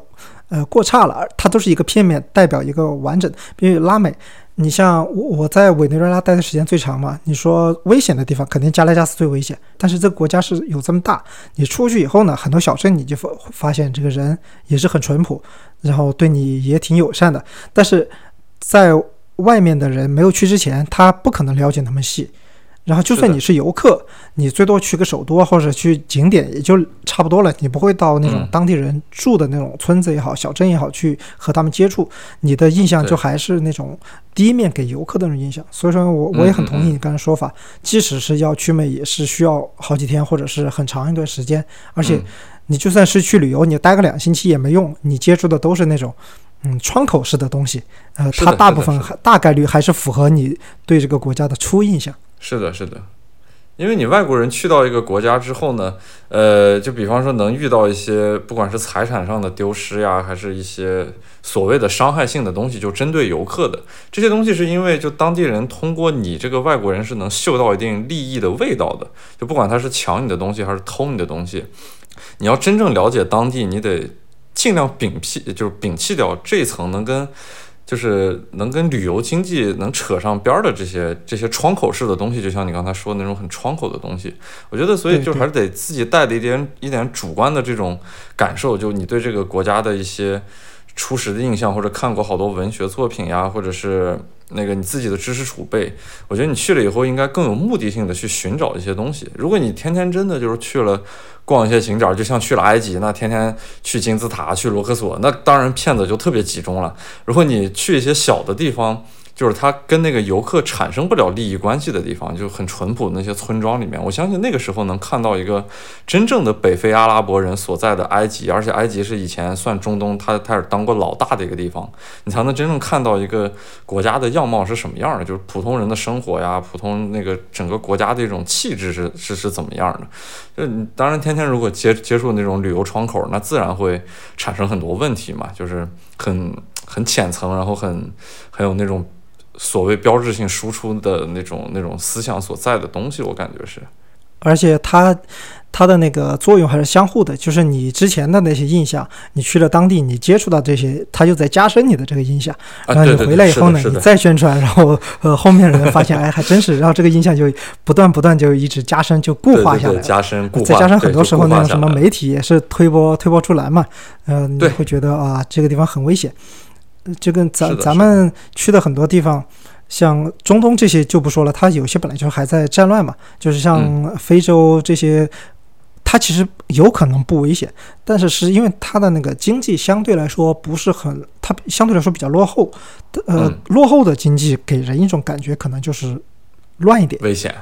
呃过差了，它都是一个片面代表一个完整。比如拉美。你像我，我在委内瑞拉待的时间最长嘛。你说危险的地方，肯定加拉加斯最危险。但是这个国家是有这么大，你出去以后呢，很多小镇你就发发现这个人也是很淳朴，然后对你也挺友善的。但是在外面的人没有去之前，他不可能了解那么细。然后，就算你是游客，你最多去个首都或者去景点，也就差不多了。你不会到那种当地人住的那种村子也好、小镇也好，去和他们接触。你的印象就还是那种第一面给游客的那种印象。所以说我我也很同意你刚才说法，即使是要去美，也是需要好几天或者是很长一段时间。而且，你就算是去旅游，你待个两星期也没用，你接触的都是那种嗯窗口式的东西。呃，它大部分大概率还是符合你对这个国家的初印象。是的，是的，因为你外国人去到一个国家之后呢，呃，就比方说能遇到一些不管是财产上的丢失呀，还是一些所谓的伤害性的东西，就针对游客的这些东西，是因为就当地人通过你这个外国人是能嗅到一定利益的味道的，就不管他是抢你的东西还是偷你的东西，你要真正了解当地，你得尽量摒弃，就是摒弃掉这层能跟。就是能跟旅游经济能扯上边儿的这些这些窗口式的东西，就像你刚才说的那种很窗口的东西，我觉得，所以就还是得自己带的一点一点主观的这种感受，就你对这个国家的一些初始的印象，或者看过好多文学作品呀，或者是那个你自己的知识储备，我觉得你去了以后应该更有目的性的去寻找一些东西。如果你天天真的就是去了。逛一些景点，就像去了埃及，那天天去金字塔、去罗克索，那当然骗子就特别集中了。如果你去一些小的地方，就是他跟那个游客产生不了利益关系的地方，就很淳朴那些村庄里面，我相信那个时候能看到一个真正的北非阿拉伯人所在的埃及，而且埃及是以前算中东，他他是当过老大的一个地方，你才能真正看到一个国家的样貌是什么样的，就是普通人的生活呀，普通那个整个国家的一种气质是是是怎么样的。就你当然天天如果接接触那种旅游窗口，那自然会产生很多问题嘛，就是很很浅层，然后很很有那种。所谓标志性输出的那种那种思想所在的东西，我感觉是，而且它它的那个作用还是相互的，就是你之前的那些印象，你去了当地，你接触到这些，它就在加深你的这个印象。然后你回来以后呢，你再宣传，然后呃后面人发现，哎，还真是，然后这个印象就不断不断就一直加深，就固化下来。加深固化。再加上很多时候那种什么媒体也是推波推波出来嘛，呃，你会觉得啊，这个地方很危险。就跟咱咱们去的很多地方，像中东这些就不说了，它有些本来就还在战乱嘛，就是像非洲这些它其实有可能不危险，但是是因为它的那个经济相对来说不是很，它相对来说比较落后，呃，落后的经济给人一种感觉，可能就是乱一点，危险。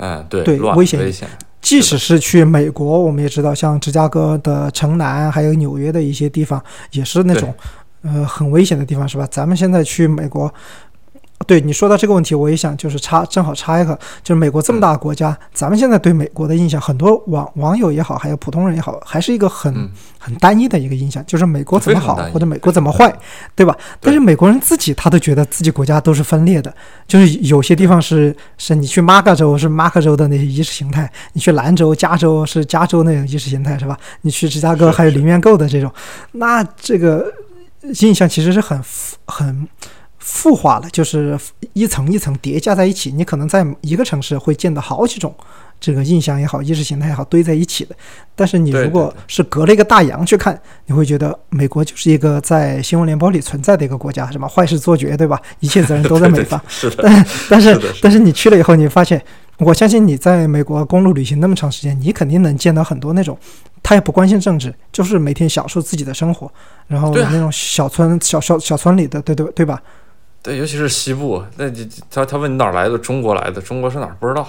嗯，对，对，危险危险。即使是去美国，我们也知道，像芝加哥的城南，还有纽约的一些地方，也是那种呃很危险的地方，是吧？咱们现在去美国。对你说到这个问题，我也想就是插，正好插一个，就是美国这么大的国家，咱们现在对美国的印象，很多网网友也好，还有普通人也好，还是一个很很单一的一个印象，就是美国怎么好或者美国怎么坏，对吧？但是美国人自己他都觉得自己国家都是分裂的，就是有些地方是是你去马克州是马克州的那些意识形态，你去兰州加州是加州那种意识形态，是吧？你去芝加哥还有零元购的这种，那这个印象其实是很很。复化了，就是一层一层叠加在一起。你可能在一个城市会见到好几种这个印象也好、意识形态也好堆在一起的。但是你如果是隔了一个大洋去看，你会觉得美国就是一个在新闻联播里存在的一个国家，什么坏事做绝，对吧？一切责任都在 美方。是的。但但是但是你去了以后，你发现，我相信你在美国公路旅行那么长时间，你肯定能见到很多那种他也不关心政治，就是每天享受自己的生活，然后那种小村小小小村里的，对对对吧？对，尤其是西部，那他他问你哪儿来的？中国来的，中国是哪儿？不知道。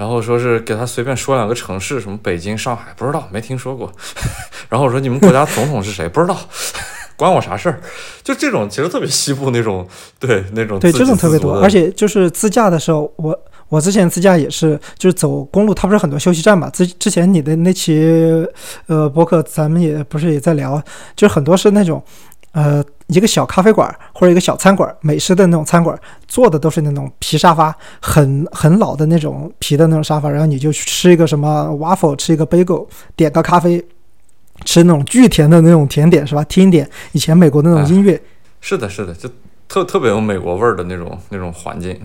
然后说是给他随便说两个城市，什么北京、上海，不知道，没听说过。然后我说你们国家总统是谁？不知道，关我啥事儿？就这种其实特别西部那种，对那种对这种特别多。而且就是自驾的时候，我我之前自驾也是，就是走公路，它不是很多休息站嘛？之之前你的那期呃博客，咱们也不是也在聊，就是很多是那种。呃，一个小咖啡馆或者一个小餐馆，美式的那种餐馆，坐的都是那种皮沙发，很很老的那种皮的那种沙发，然后你就去吃一个什么 waffle，吃一个 bagel，点个咖啡，吃那种巨甜的那种甜点，是吧？听一点以前美国那种音乐，是的，是的，就特特别有美国味儿的那种那种环境。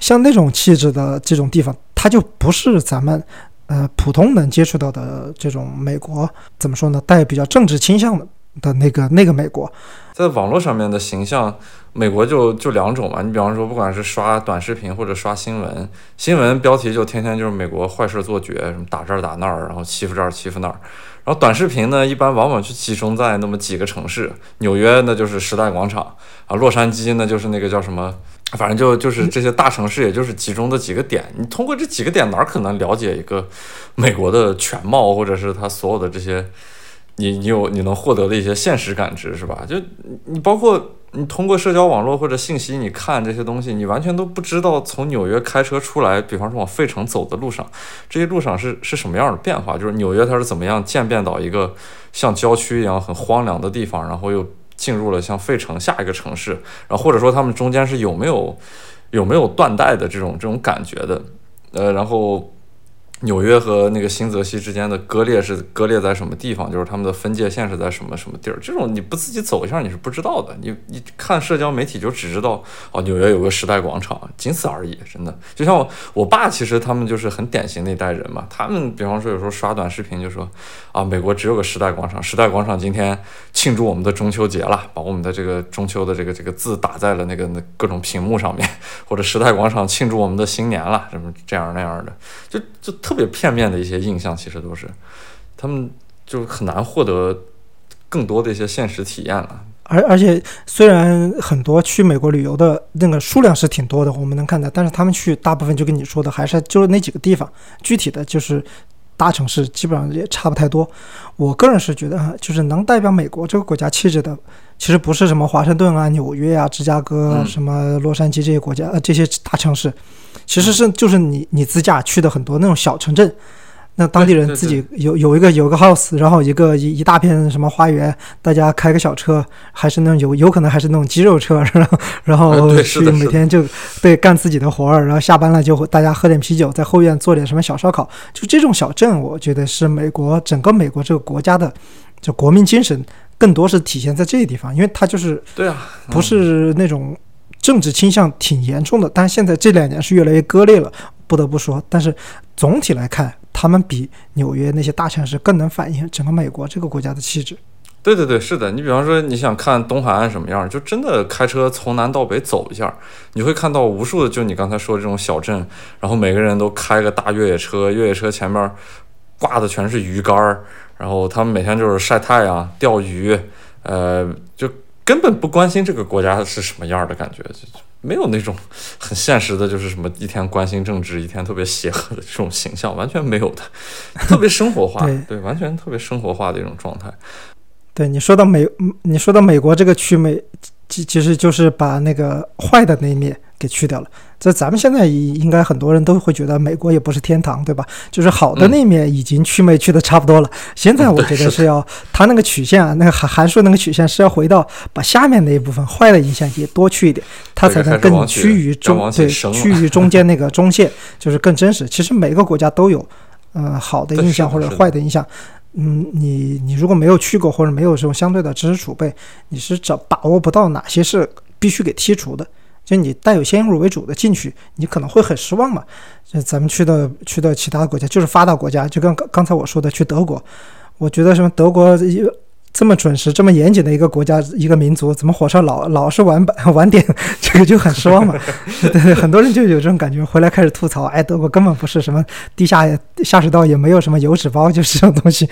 像那种气质的这种地方，它就不是咱们呃普通能接触到的这种美国，怎么说呢？带比较政治倾向的。的那个那个美国，在网络上面的形象，美国就就两种嘛。你比方说，不管是刷短视频或者刷新闻，新闻标题就天天就是美国坏事做绝，什么打这儿打那儿，然后欺负这儿欺负那儿。然后短视频呢，一般往往就集中在那么几个城市，纽约那就是时代广场啊，洛杉矶那就是那个叫什么，反正就就是这些大城市，也就是集中的几个点。你通过这几个点，哪儿可能了解一个美国的全貌，或者是他所有的这些？你你有你能获得的一些现实感知是吧？就你包括你通过社交网络或者信息，你看这些东西，你完全都不知道从纽约开车出来，比方说往费城走的路上，这些路上是是什么样的变化？就是纽约它是怎么样渐变到一个像郊区一样很荒凉的地方，然后又进入了像费城下一个城市，然后或者说他们中间是有没有有没有断代的这种这种感觉的？呃，然后。纽约和那个新泽西之间的割裂是割裂在什么地方？就是他们的分界线是在什么什么地儿？这种你不自己走一下你是不知道的。你你看社交媒体就只知道哦，纽约有个时代广场，仅此而已。真的，就像我我爸，其实他们就是很典型那代人嘛。他们比方说有时候刷短视频就说啊，美国只有个时代广场，时代广场今天庆祝我们的中秋节了，把我们的这个中秋的这个这个字打在了那个那各种屏幕上面，或者时代广场庆祝我们的新年了，什么这样那样的，就就。特特别片面的一些印象，其实都是，他们就很难获得更多的一些现实体验了。而而且，虽然很多去美国旅游的那个数量是挺多的，我们能看到，但是他们去大部分就跟你说的还是就是那几个地方，具体的就是大城市基本上也差不太多。我个人是觉得，就是能代表美国这个国家气质的，其实不是什么华盛顿啊、纽约啊、芝加哥、什么洛杉矶这些国家呃这些大城市。其实是就是你你自驾去的很多那种小城镇，那当地人自己有有一个有个 house，然后一个一一大片什么花园，大家开个小车，还是那种有有可能还是那种肌肉车，然后然后去每天就对干自己的活儿，然后下班了就大家喝点啤酒，在后院做点什么小烧烤，就这种小镇，我觉得是美国整个美国这个国家的就国民精神更多是体现在这些地方，因为它就是对啊，不是那种。政治倾向挺严重的，但现在这两年是越来越割裂了，不得不说。但是总体来看，他们比纽约那些大城市更能反映整个美国这个国家的气质。对对对，是的。你比方说，你想看东海岸什么样，就真的开车从南到北走一下，你会看到无数的，就你刚才说的这种小镇，然后每个人都开个大越野车，越野车前面挂的全是鱼竿儿，然后他们每天就是晒太阳、钓鱼，呃，就根本不关心这个国家是什么样的感觉，就没有那种很现实的，就是什么一天关心政治，一天特别邪恶的这种形象，完全没有的，特别生活化，对对，完全特别生活化的一种状态。对你说到美，嗯你说到美国这个区美，其其实就是把那个坏的那一面给去掉了。这咱们现在应该很多人都会觉得美国也不是天堂，对吧？就是好的那面已经去没去的差不多了。现在我觉得是要它那个曲线啊，那个函函数那个曲线是要回到把下面那一部分坏的影响也多去一点，它才能更趋于中对趋于中间那个 中线，就是更真实。其实每个国家都有，呃，好的印象或者坏的印象。嗯，你你如果没有去过或者没有这种相对的知识储备，你是找把握不到哪些是必须给剔除的。就你带有先入为主的进去，你可能会很失望嘛。就咱们去的去的其他国家，就是发达国家，就跟刚刚才我说的去德国，我觉得什么德国这么准时、这么严谨的一个国家、一个民族，怎么火车老老是晚晚 晚点？这个就很失望嘛。对对，很多人就有这种感觉，回来开始吐槽，哎，德国根本不是什么地下下水道，也没有什么油脂包，就是这种东西。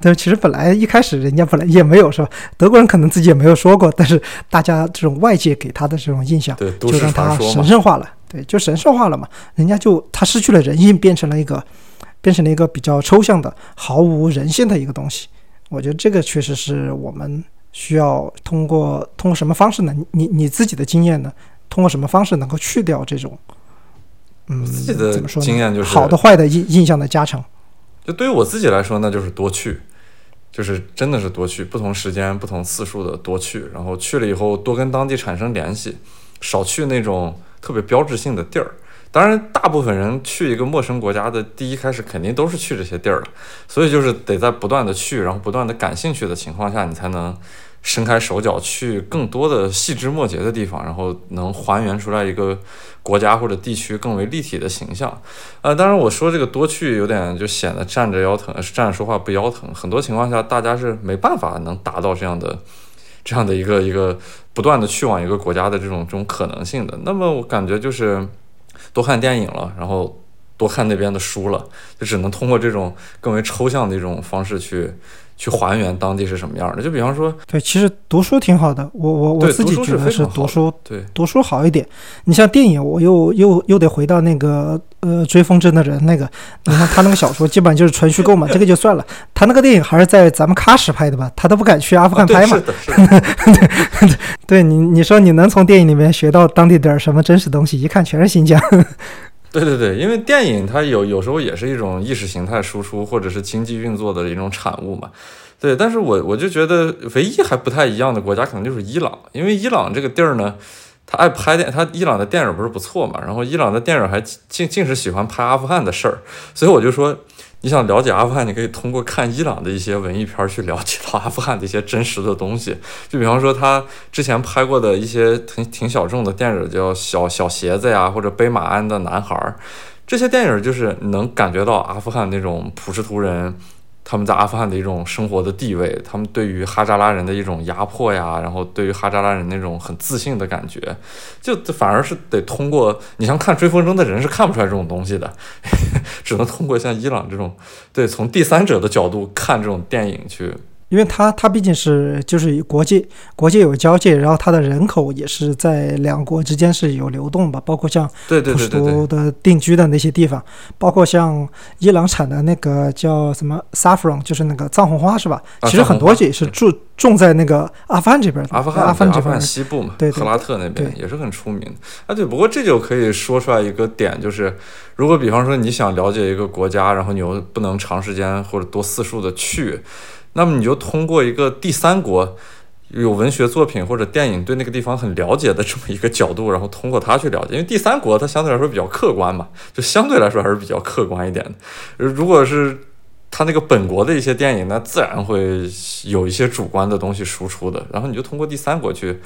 但是其实本来一开始人家本来也没有说，德国人可能自己也没有说过，但是大家这种外界给他的这种印象，就让他神圣化了。对，就神圣化了嘛。人家就他失去了人性，变成了一个变成了一个比较抽象的、毫无人性的一个东西。我觉得这个确实是我们需要通过通过什么方式呢？你你自己的经验呢？通过什么方式能够去掉这种，嗯，自己的经验就是好的坏的印印象的加成。就对于我自己来说，那就是多去，就是真的是多去，不同时间、不同次数的多去，然后去了以后多跟当地产生联系，少去那种特别标志性的地儿。当然，大部分人去一个陌生国家的第一开始肯定都是去这些地儿的，所以就是得在不断的去，然后不断的感兴趣的情况下，你才能伸开手脚去更多的细枝末节的地方，然后能还原出来一个国家或者地区更为立体的形象。呃，当然我说这个多去有点就显得站着腰疼，站着说话不腰疼。很多情况下，大家是没办法能达到这样的这样的一个一个不断的去往一个国家的这种这种可能性的。那么我感觉就是。多看电影了，然后多看那边的书了，就只能通过这种更为抽象的一种方式去去还原当地是什么样的。就比方说，对，其实读书挺好的，我我我自己觉得是读书，对读书好一点。你像电影，我又又又得回到那个呃追风筝的人那个，你看他那个小说基本上就是纯虚构嘛，这个就算了。他那个电影还是在咱们喀什拍的吧？他都不敢去阿富汗拍嘛。对，对你你说你能从电影里面学到当地点什么真实东西？一看全是新疆。对对对，因为电影它有有时候也是一种意识形态输出或者是经济运作的一种产物嘛。对，但是我我就觉得唯一还不太一样的国家可能就是伊朗，因为伊朗这个地儿呢，他爱拍电，他伊朗的电影不是不错嘛，然后伊朗的电影还竟竟是喜欢拍阿富汗的事儿，所以我就说。你想了解阿富汗，你可以通过看伊朗的一些文艺片去了解到阿富汗的一些真实的东西。就比方说，他之前拍过的一些挺挺小众的电影，叫《小小鞋子》呀，或者《背马鞍的男孩》，这些电影就是能感觉到阿富汗那种普什图人。他们在阿富汗的一种生活的地位，他们对于哈扎拉人的一种压迫呀，然后对于哈扎拉人那种很自信的感觉，就反而是得通过你像看追风筝的人是看不出来这种东西的，只能通过像伊朗这种，对，从第三者的角度看这种电影去。因为它它毕竟是就是国界国界有交界，然后它的人口也是在两国之间是有流动吧，包括像普什图的定居的那些地方，包括像伊朗产的那个叫什么 saffron，就是那个藏红花是吧？其实很多也是种种在那个阿富汗这边的。阿富汗阿富汗西部嘛，对赫拉特那边也是很出名的啊。对，不过这就可以说出来一个点，就是如果比方说你想了解一个国家，然后你又不能长时间或者多次数的去。那么你就通过一个第三国有文学作品或者电影对那个地方很了解的这么一个角度，然后通过它去了解，因为第三国它相对来说比较客观嘛，就相对来说还是比较客观一点的。如果是他那个本国的一些电影，那自然会有一些主观的东西输出的。然后你就通过第三国去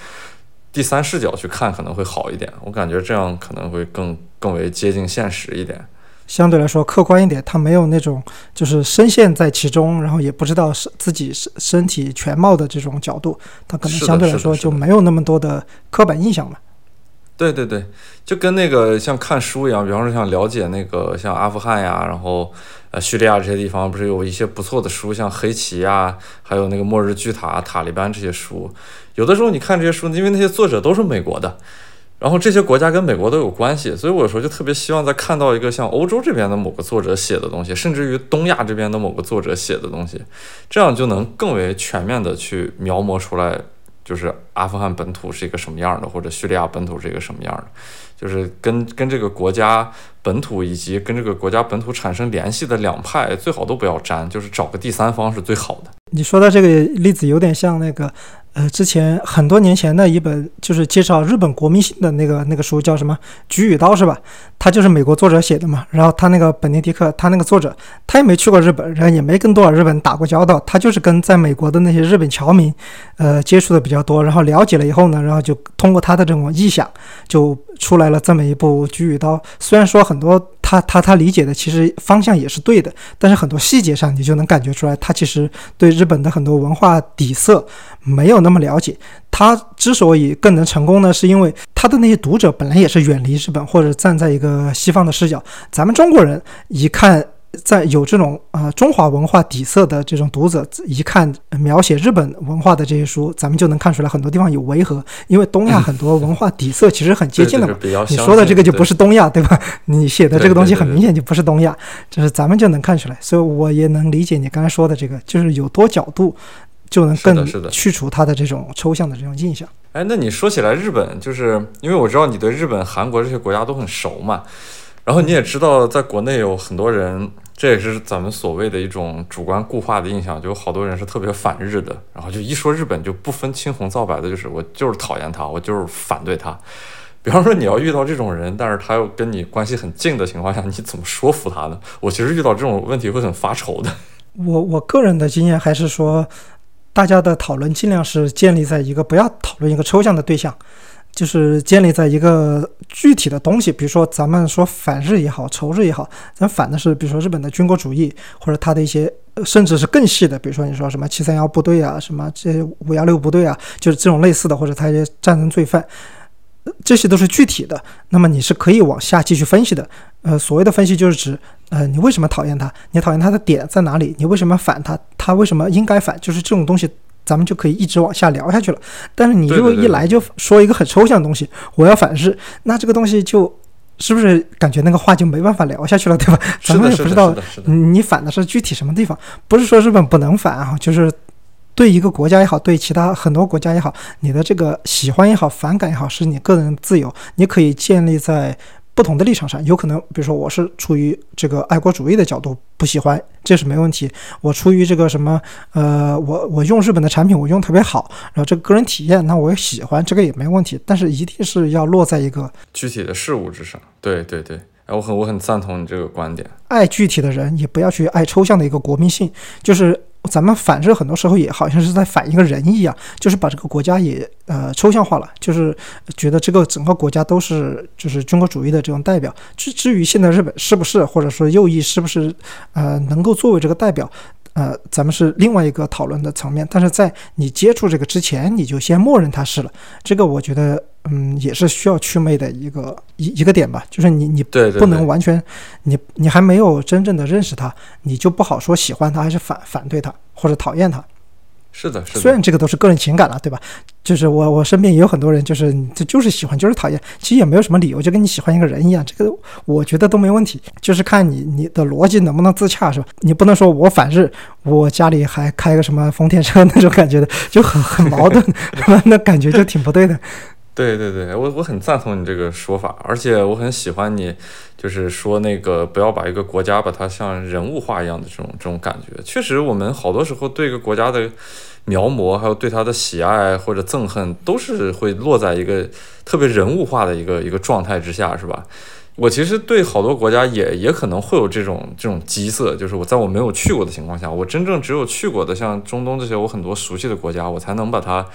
第三视角去看，可能会好一点。我感觉这样可能会更更为接近现实一点。相对来说客观一点，他没有那种就是深陷在其中，然后也不知道是自己身身体全貌的这种角度，他可能相对来说就没有那么多的刻板印象嘛。对对对，就跟那个像看书一样，比方说像了解那个像阿富汗呀，然后呃叙利亚这些地方，不是有一些不错的书，像黑旗呀，还有那个末日巨塔、塔利班这些书。有的时候你看这些书，因为那些作者都是美国的，然后这些国家跟美国都有关系，所以我有时候就特别希望再看到一个像欧洲这边的某个作者写的东西，甚至于东亚这边的某个作者写的东西，这样就能更为全面的去描摹出来。就是阿富汗本土是一个什么样的，或者叙利亚本土是一个什么样的，就是跟跟这个国家本土以及跟这个国家本土产生联系的两派，最好都不要沾，就是找个第三方是最好的。你说的这个例子有点像那个。呃，之前很多年前的一本就是介绍日本国民性的那个那个书，叫什么《菊与刀》是吧？他就是美国作者写的嘛。然后他那个本尼迪克，他那个作者，他也没去过日本，然后也没跟多少日本打过交道，他就是跟在美国的那些日本侨民，呃，接触的比较多。然后了解了以后呢，然后就通过他的这种臆想，就出来了这么一部《菊与刀》。虽然说很多。他他他理解的其实方向也是对的，但是很多细节上你就能感觉出来，他其实对日本的很多文化底色没有那么了解。他之所以更能成功呢，是因为他的那些读者本来也是远离日本或者站在一个西方的视角，咱们中国人一看。在有这种啊中华文化底色的这种读者，一看描写日本文化的这些书，咱们就能看出来很多地方有违和，因为东亚很多文化底色其实很接近的嘛。你说的这个就不是东亚，对吧？你写的这个东西很明显就不是东亚，就是咱们就能看出来。所以我也能理解你刚才说的这个，就是有多角度就能更去除它的这种抽象的这种印象。哎，那你说起来日本，就是因为我知道你对日本、韩国这些国家都很熟嘛，然后你也知道在国内有很多人。这也是咱们所谓的一种主观固化的印象，就有好多人是特别反日的，然后就一说日本就不分青红皂白的，就是我就是讨厌他，我就是反对他。比方说你要遇到这种人，但是他又跟你关系很近的情况下，你怎么说服他呢？我其实遇到这种问题会很发愁的。我我个人的经验还是说，大家的讨论尽量是建立在一个不要讨论一个抽象的对象。就是建立在一个具体的东西，比如说咱们说反日也好，仇日也好，咱反的是比如说日本的军国主义，或者他的一些，甚至是更细的，比如说你说什么七三幺部队啊，什么这五幺六部队啊，就是这种类似的，或者他一些战争罪犯，这些都是具体的。那么你是可以往下继续分析的。呃，所谓的分析就是指，呃，你为什么讨厌他？你讨厌他的点在哪里？你为什么反他？他为什么应该反？就是这种东西。咱们就可以一直往下聊下去了，但是你如果一来就说一个很抽象的东西，我要反日，那这个东西就是不是感觉那个话就没办法聊下去了，对吧？咱们也不知道你反的是具体什么地方，不是说日本不能反啊，就是对一个国家也好，对其他很多国家也好，你的这个喜欢也好，反感也好，是你个人自由，你可以建立在。不同的立场上，有可能，比如说我是出于这个爱国主义的角度不喜欢，这是没问题。我出于这个什么，呃，我我用日本的产品，我用特别好，然后这个个人体验，那我也喜欢，这个也没问题。但是一定是要落在一个具体的事物之上。对对对，我很我很赞同你这个观点。爱具体的人，也不要去爱抽象的一个国民性，就是。咱们反日很多时候也好像是在反一个人一样，就是把这个国家也呃抽象化了，就是觉得这个整个国家都是就是军国主义的这种代表。至至于现在日本是不是，或者说右翼是不是呃能够作为这个代表？呃，咱们是另外一个讨论的层面，但是在你接触这个之前，你就先默认它是了。这个我觉得，嗯，也是需要祛魅的一个一一个点吧。就是你你不能完全，你你还没有真正的认识它，你就不好说喜欢它还是反反对它或者讨厌它。是的，是的。虽然这个都是个人情感了，对吧？就是我我身边也有很多人，就是这就是喜欢，就是讨厌，其实也没有什么理由，就跟你喜欢一个人一样，这个我觉得都没问题，就是看你你的逻辑能不能自洽，是吧？你不能说我反日，我家里还开个什么丰田车那种感觉的，就很很矛盾，那感觉就挺不对的。对对对，我我很赞同你这个说法，而且我很喜欢你，就是说那个不要把一个国家把它像人物化一样的这种这种感觉。确实，我们好多时候对一个国家的描摹，还有对它的喜爱或者憎恨，都是会落在一个特别人物化的一个一个状态之下，是吧？我其实对好多国家也也可能会有这种这种基色，就是我在我没有去过的情况下，我真正只有去过的，像中东这些我很多熟悉的国家，我才能把它。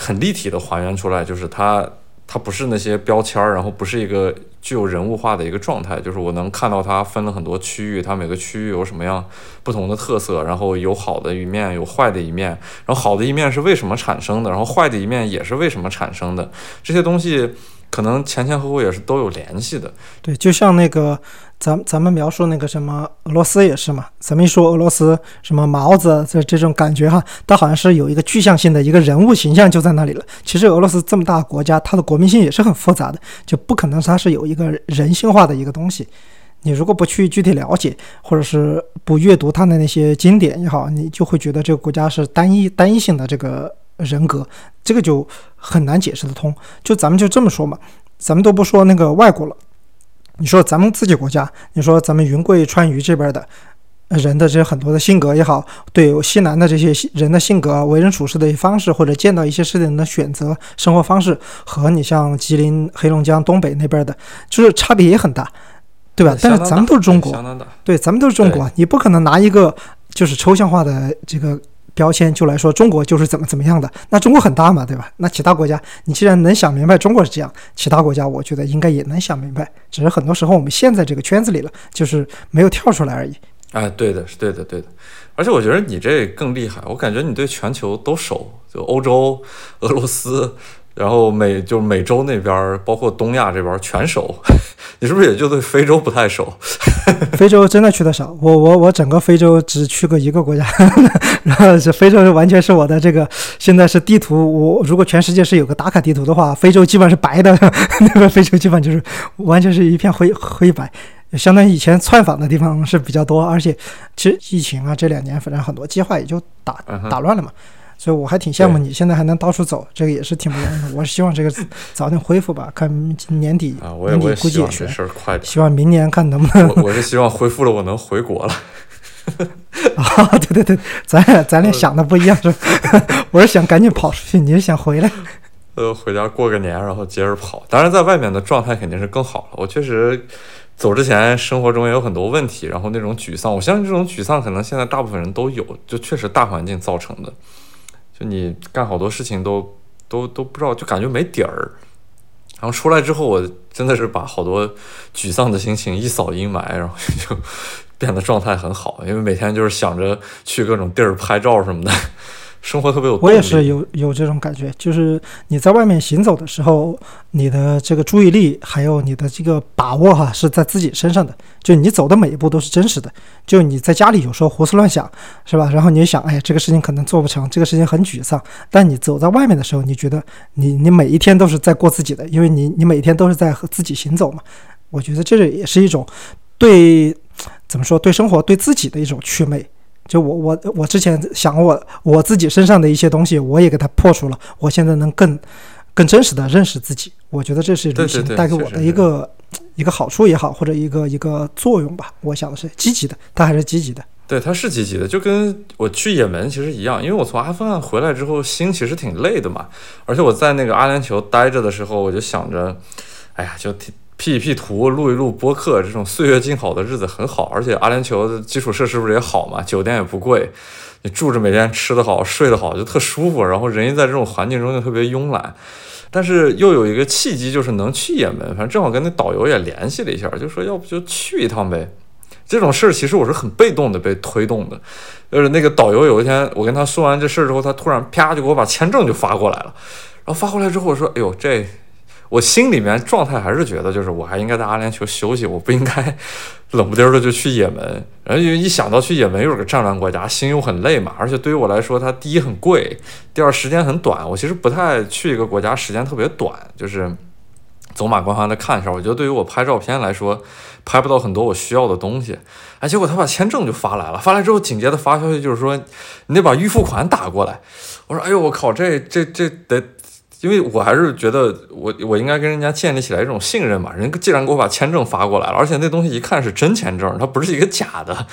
很立体的还原出来，就是它，它不是那些标签儿，然后不是一个具有人物化的一个状态，就是我能看到它分了很多区域，它每个区域有什么样不同的特色，然后有好的一面，有坏的一面，然后好的一面是为什么产生的，然后坏的一面也是为什么产生的，这些东西可能前前后后也是都有联系的。对，就像那个咱咱们描述那个什么俄罗斯也是嘛，咱们一说俄罗斯什么毛子这这种感觉哈，它好像是有一个具象性的一个人物形象就在那里了。其实俄罗斯这么大国家，它的国民性也是很复杂的，就不可能它是有一个人性化的一个东西。你如果不去具体了解，或者是不阅读它的那些经典也好，你就会觉得这个国家是单一单一性的这个人格，这个就很难解释得通。就咱们就这么说嘛，咱们都不说那个外国了，你说咱们自己国家，你说咱们云贵川渝这边的人的这些很多的性格也好，对西南的这些人的性格、为人处事的方式，或者见到一些事情的选择、生活方式，和你像吉林、黑龙江东北那边的，就是差别也很大。对吧？但是咱们都是中国，对，咱们都是中国，你不可能拿一个就是抽象化的这个标签就来说中国就是怎么怎么样的。那中国很大嘛，对吧？那其他国家，你既然能想明白中国是这样，其他国家我觉得应该也能想明白，只是很多时候我们陷在这个圈子里了，就是没有跳出来而已。哎，对的，是对的，对的。而且我觉得你这更厉害，我感觉你对全球都熟，就欧洲、俄罗斯。然后美就是美洲那边，包括东亚这边全熟，你是不是也就对非洲不太熟？非洲真的去的少，我我我整个非洲只去过一个国家，然后是非洲是完全是我的这个现在是地图，我如果全世界是有个打卡地图的话，非洲基本是白的，那个非洲基本就是完全是一片灰灰白，相当于以前窜访的地方是比较多，而且其实疫情啊这两年反正很多计划也就打打乱了嘛。所以我还挺羡慕你现在还能到处走，这个也是挺不容易的。我希望这个早点恢复吧，看年底年底估计也是。希望明年看能不能。我我是希望恢复了，我能回国了。啊，对对对，咱俩咱俩想的不一样是吧？我是想赶紧跑出去，你是想回来？呃，回家过个年，然后接着跑。当然，在外面的状态肯定是更好了。我确实走之前生活中也有很多问题，然后那种沮丧，我相信这种沮丧可能现在大部分人都有，就确实大环境造成的。就你干好多事情都都都不知道，就感觉没底儿。然后出来之后，我真的是把好多沮丧的心情一扫阴霾，然后就变得状态很好。因为每天就是想着去各种地儿拍照什么的。生活特别有，我也是有有这种感觉，就是你在外面行走的时候，你的这个注意力还有你的这个把握哈，是在自己身上的。就你走的每一步都是真实的。就你在家里有时候胡思乱想，是吧？然后你想，哎，这个事情可能做不成，这个事情很沮丧。但你走在外面的时候，你觉得你你每一天都是在过自己的，因为你你每天都是在和自己行走嘛。我觉得这个也是一种对怎么说对生活对自己的一种祛魅。就我我我之前想我我自己身上的一些东西，我也给它破除了。我现在能更更真实的认识自己，我觉得这是旅行带给我的一个一个好处也好，或者一个一个作用吧。我想的是积极的，它还是积极的。对，它是积极的，就跟我去也门其实一样。因为我从阿富汗回来之后，心其实挺累的嘛。而且我在那个阿联酋待着的时候，我就想着，哎呀，就挺。P 一 P 图，录一录播客，这种岁月静好的日子很好。而且阿联酋的基础设施不是也好嘛，酒店也不贵，你住着每天吃得好，睡得好，就特舒服。然后人一在这种环境中就特别慵懒。但是又有一个契机，就是能去也门，反正正好跟那导游也联系了一下，就说要不就去一趟呗。这种事儿其实我是很被动的被推动的。就是那个导游有一天我跟他说完这事儿之后，他突然啪就给我把签证就发过来了。然后发过来之后我说：“哎呦这。”我心里面状态还是觉得，就是我还应该在阿联酋休息，我不应该冷不丁的就去也门。然后因为一想到去也门又是个战乱国家，心又很累嘛。而且对于我来说，它第一很贵，第二时间很短。我其实不太去一个国家时间特别短，就是走马观花的看一下。我觉得对于我拍照片来说，拍不到很多我需要的东西。哎，结果他把签证就发来了，发来之后紧接着发消息就是说，你得把预付款打过来。我说，哎呦我靠，这这这得。因为我还是觉得我我应该跟人家建立起来一种信任嘛，人既然给我把签证发过来了，而且那东西一看是真签证，它不是一个假的。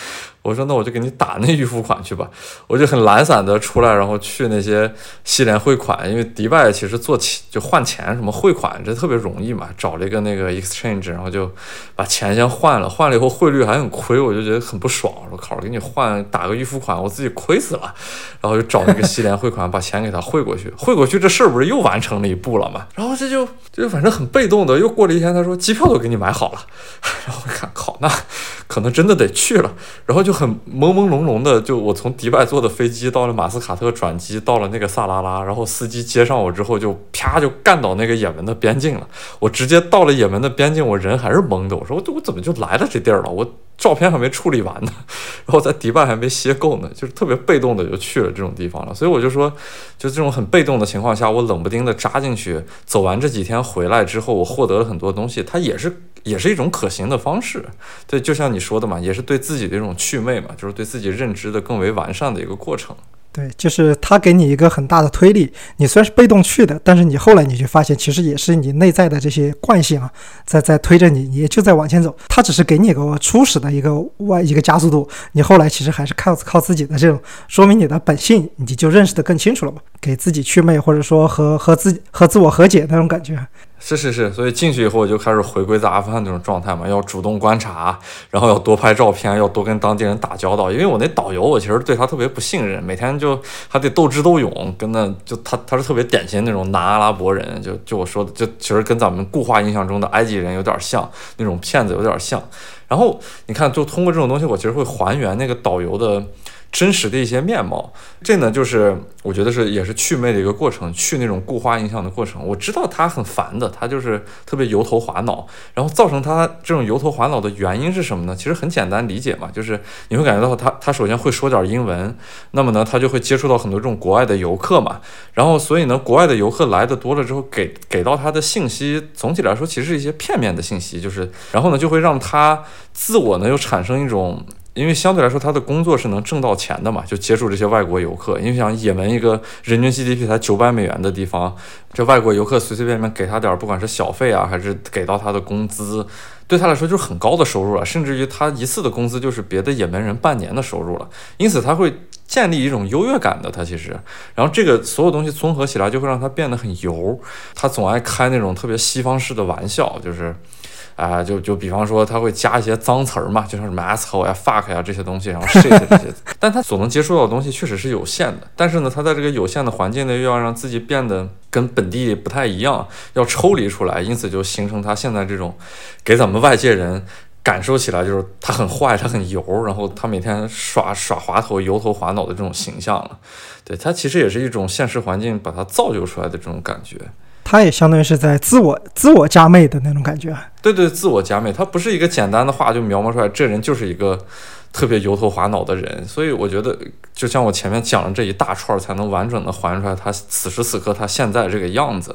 我说那我就给你打那预付款去吧，我就很懒散的出来，然后去那些西联汇款，因为迪拜其实做钱就换钱什么汇款这特别容易嘛，找了一个那个 exchange，然后就把钱先换了，换了以后汇率还很亏，我就觉得很不爽，我说靠，给你换打个预付款，我自己亏死了，然后就找那个西联汇款把钱给他汇过去，汇过去这事儿不是又完成了一步了嘛，然后这就就反正很被动的，又过了一天，他说机票都给你买好了，然后我看靠那。可能真的得去了，然后就很朦朦胧胧的，就我从迪拜坐的飞机到了马斯卡特转机，到了那个萨拉拉，然后司机接上我之后，就啪就干到那个也门的边境了。我直接到了也门的边境，我人还是懵的，我说我我怎么就来了这地儿了？我照片还没处理完呢，然后在迪拜还没歇够呢，就是特别被动的就去了这种地方了。所以我就说，就这种很被动的情况下，我冷不丁的扎进去，走完这几天回来之后，我获得了很多东西，它也是。也是一种可行的方式，对，就像你说的嘛，也是对自己的一种祛魅嘛，就是对自己认知的更为完善的一个过程。对，就是他给你一个很大的推力，你虽然是被动去的，但是你后来你就发现，其实也是你内在的这些惯性啊，在在推着你，你就在往前走。他只是给你一个初始的一个外一个加速度，你后来其实还是靠靠自己的这种，说明你的本性，你就认识的更清楚了嘛，给自己祛魅，或者说和和自和自我和解那种感觉。是是是，所以进去以后我就开始回归在阿富汗那种状态嘛，要主动观察，然后要多拍照片，要多跟当地人打交道。因为我那导游，我其实对他特别不信任，每天就还得斗智斗勇，跟那就他他是特别典型那种南阿拉伯人，就就我说的，就其实跟咱们固化印象中的埃及人有点像，那种骗子有点像。然后你看，就通过这种东西，我其实会还原那个导游的。真实的一些面貌，这呢就是我觉得是也是祛魅的一个过程，去那种固化印象的过程。我知道他很烦的，他就是特别油头滑脑，然后造成他这种油头滑脑的原因是什么呢？其实很简单理解嘛，就是你会感觉到他他首先会说点英文，那么呢他就会接触到很多这种国外的游客嘛，然后所以呢国外的游客来的多了之后，给给到他的信息总体来说其实是一些片面的信息，就是然后呢就会让他自我呢又产生一种。因为相对来说，他的工作是能挣到钱的嘛，就接触这些外国游客。因为想也门一个人均 GDP 才九百美元的地方，这外国游客随随便便给他点儿，不管是小费啊，还是给到他的工资，对他来说就是很高的收入了。甚至于他一次的工资就是别的也门人半年的收入了。因此他会建立一种优越感的。他其实，然后这个所有东西综合起来，就会让他变得很油。他总爱开那种特别西方式的玩笑，就是。啊，就就比方说他会加一些脏词儿嘛，就像什么 asshole 呀、fuck 呀这些东西，然后 shit 这些，但他所能接触到的东西确实是有限的。但是呢，他在这个有限的环境内，又要让自己变得跟本地不太一样，要抽离出来，因此就形成他现在这种给咱们外界人感受起来就是他很坏，他很油，然后他每天耍耍滑头、油头滑脑的这种形象了。对他其实也是一种现实环境把他造就出来的这种感觉。他也相当于是在自我自我加媚的那种感觉，对对，自我加媚，他不是一个简单的话就描摹出来，这人就是一个特别油头滑脑的人，所以我觉得，就像我前面讲了这一大串，才能完整的还原出来他此时此刻他现在这个样子。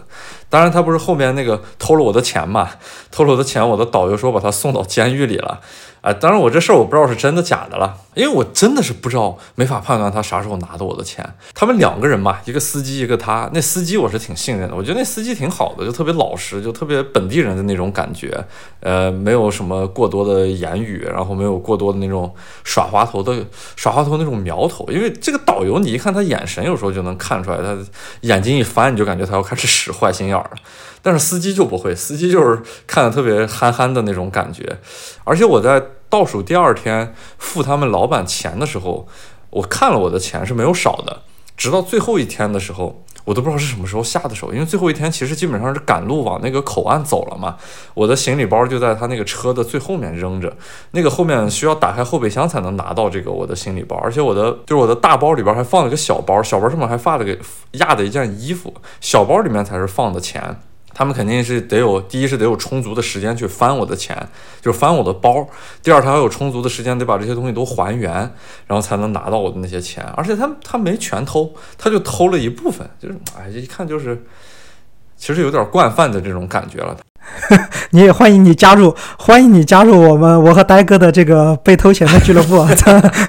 当然，他不是后面那个偷了我的钱嘛，偷了我的钱，我的导游说把他送到监狱里了。啊，当然我这事儿我不知道是真的假的了，因为我真的是不知道，没法判断他啥时候拿的我的钱。他们两个人嘛，一个司机，一个他。那司机我是挺信任的，我觉得那司机挺好的，就特别老实，就特别本地人的那种感觉。呃，没有什么过多的言语，然后没有过多的那种耍滑头的耍滑头那种苗头。因为这个导游，你一看他眼神，有时候就能看出来，他眼睛一翻，你就感觉他要开始使坏心眼儿了。但是司机就不会，司机就是看的特别憨憨的那种感觉，而且我在倒数第二天付他们老板钱的时候，我看了我的钱是没有少的，直到最后一天的时候，我都不知道是什么时候下的手，因为最后一天其实基本上是赶路往那个口岸走了嘛，我的行李包就在他那个车的最后面扔着，那个后面需要打开后备箱才能拿到这个我的行李包，而且我的就是我的大包里边还放了个小包，小包上面还发了个压的一件衣服，小包里面才是放的钱。他们肯定是得有，第一是得有充足的时间去翻我的钱，就是翻我的包；第二，他要有充足的时间得把这些东西都还原，然后才能拿到我的那些钱。而且他他没全偷，他就偷了一部分，就是哎，一看就是，其实有点惯犯的这种感觉了。你也欢迎你加入，欢迎你加入我们我和呆哥的这个被偷钱的俱乐部。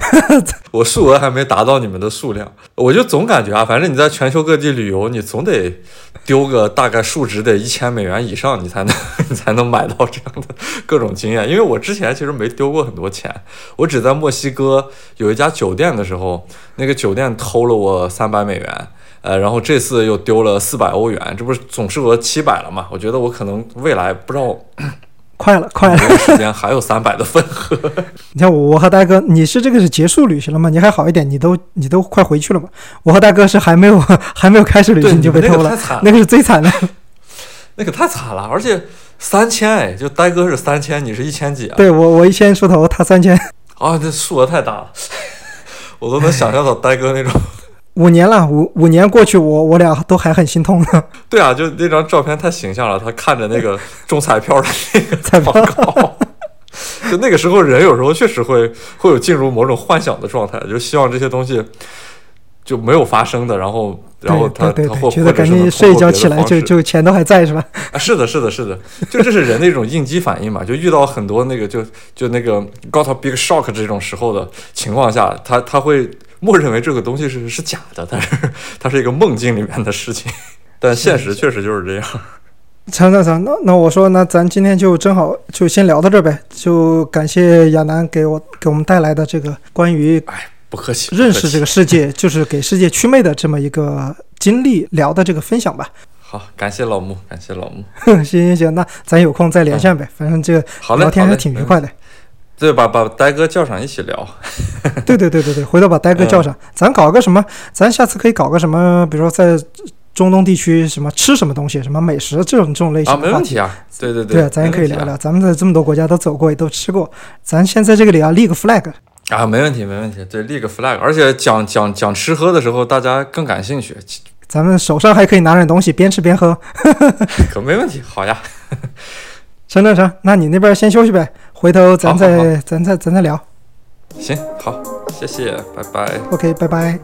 我数额还没达到你们的数量，我就总感觉啊，反正你在全球各地旅游，你总得丢个大概数值得一千美元以上，你才能 你才能买到这样的各种经验。因为我之前其实没丢过很多钱，我只在墨西哥有一家酒店的时候，那个酒店偷了我三百美元。呃，然后这次又丢了四百欧元，这不是总数额七百了嘛？我觉得我可能未来不知道，快了，快了，时间还有三百的份额。你看我，我和大哥，你是这个是结束旅行了吗？你还好一点，你都你都快回去了嘛？我和大哥是还没有 还没有开始旅行就被偷了，那个是最惨的。那个太惨了，而且三千哎，就呆哥是三千，你是一千几啊？对我我一千出头，他三千，啊，这数额太大了，我都能想象到呆哥那种。五年了，五五年过去，我我俩都还很心痛呢。对啊，就那张照片太形象了，他看着那个 中彩票的那个彩票 就那个时候人有时候确实会会有进入某种幻想的状态，就希望这些东西就没有发生的，然后然后他他或觉得赶紧睡一觉起来就就钱都还在是吧？啊，是的，是的，是的，就这是人的一种应激反应嘛，就遇到很多那个就就那个 got a big shock 这种时候的情况下，他他会默认为这个东西是是假的，但是它是一个梦境里面的事情，但现实确实就是这样。成成成，那那我说，那咱今天就正好就先聊到这儿呗，就感谢亚楠给我给我们带来的这个关于哎不客气，认识这个世界，就是给世界祛魅的这么一个经历聊的这个分享吧。好，感谢老穆，感谢老穆。行行行，那咱有空再连线呗，反正这个聊天还挺愉快的。对，把把呆哥叫上一起聊。对对对对对，回头把呆哥叫上，咱搞个什么？咱下次可以搞个什么？比如说在中东地区什么吃什么东西，什么美食这种这种类型啊。没问题啊。对对对啊，咱也可以聊聊。咱们在这么多国家都走过，也都吃过。咱先在这个里啊立个 flag。啊，没问题，没问题。对，立个 flag，而且讲讲讲吃喝的时候，大家更感兴趣，咱们手上还可以拿点东西，边吃边喝。可没问题。好呀，成成成，那你那边先休息呗，回头咱再咱再咱再聊。行，好，谢谢，拜拜。OK，拜拜。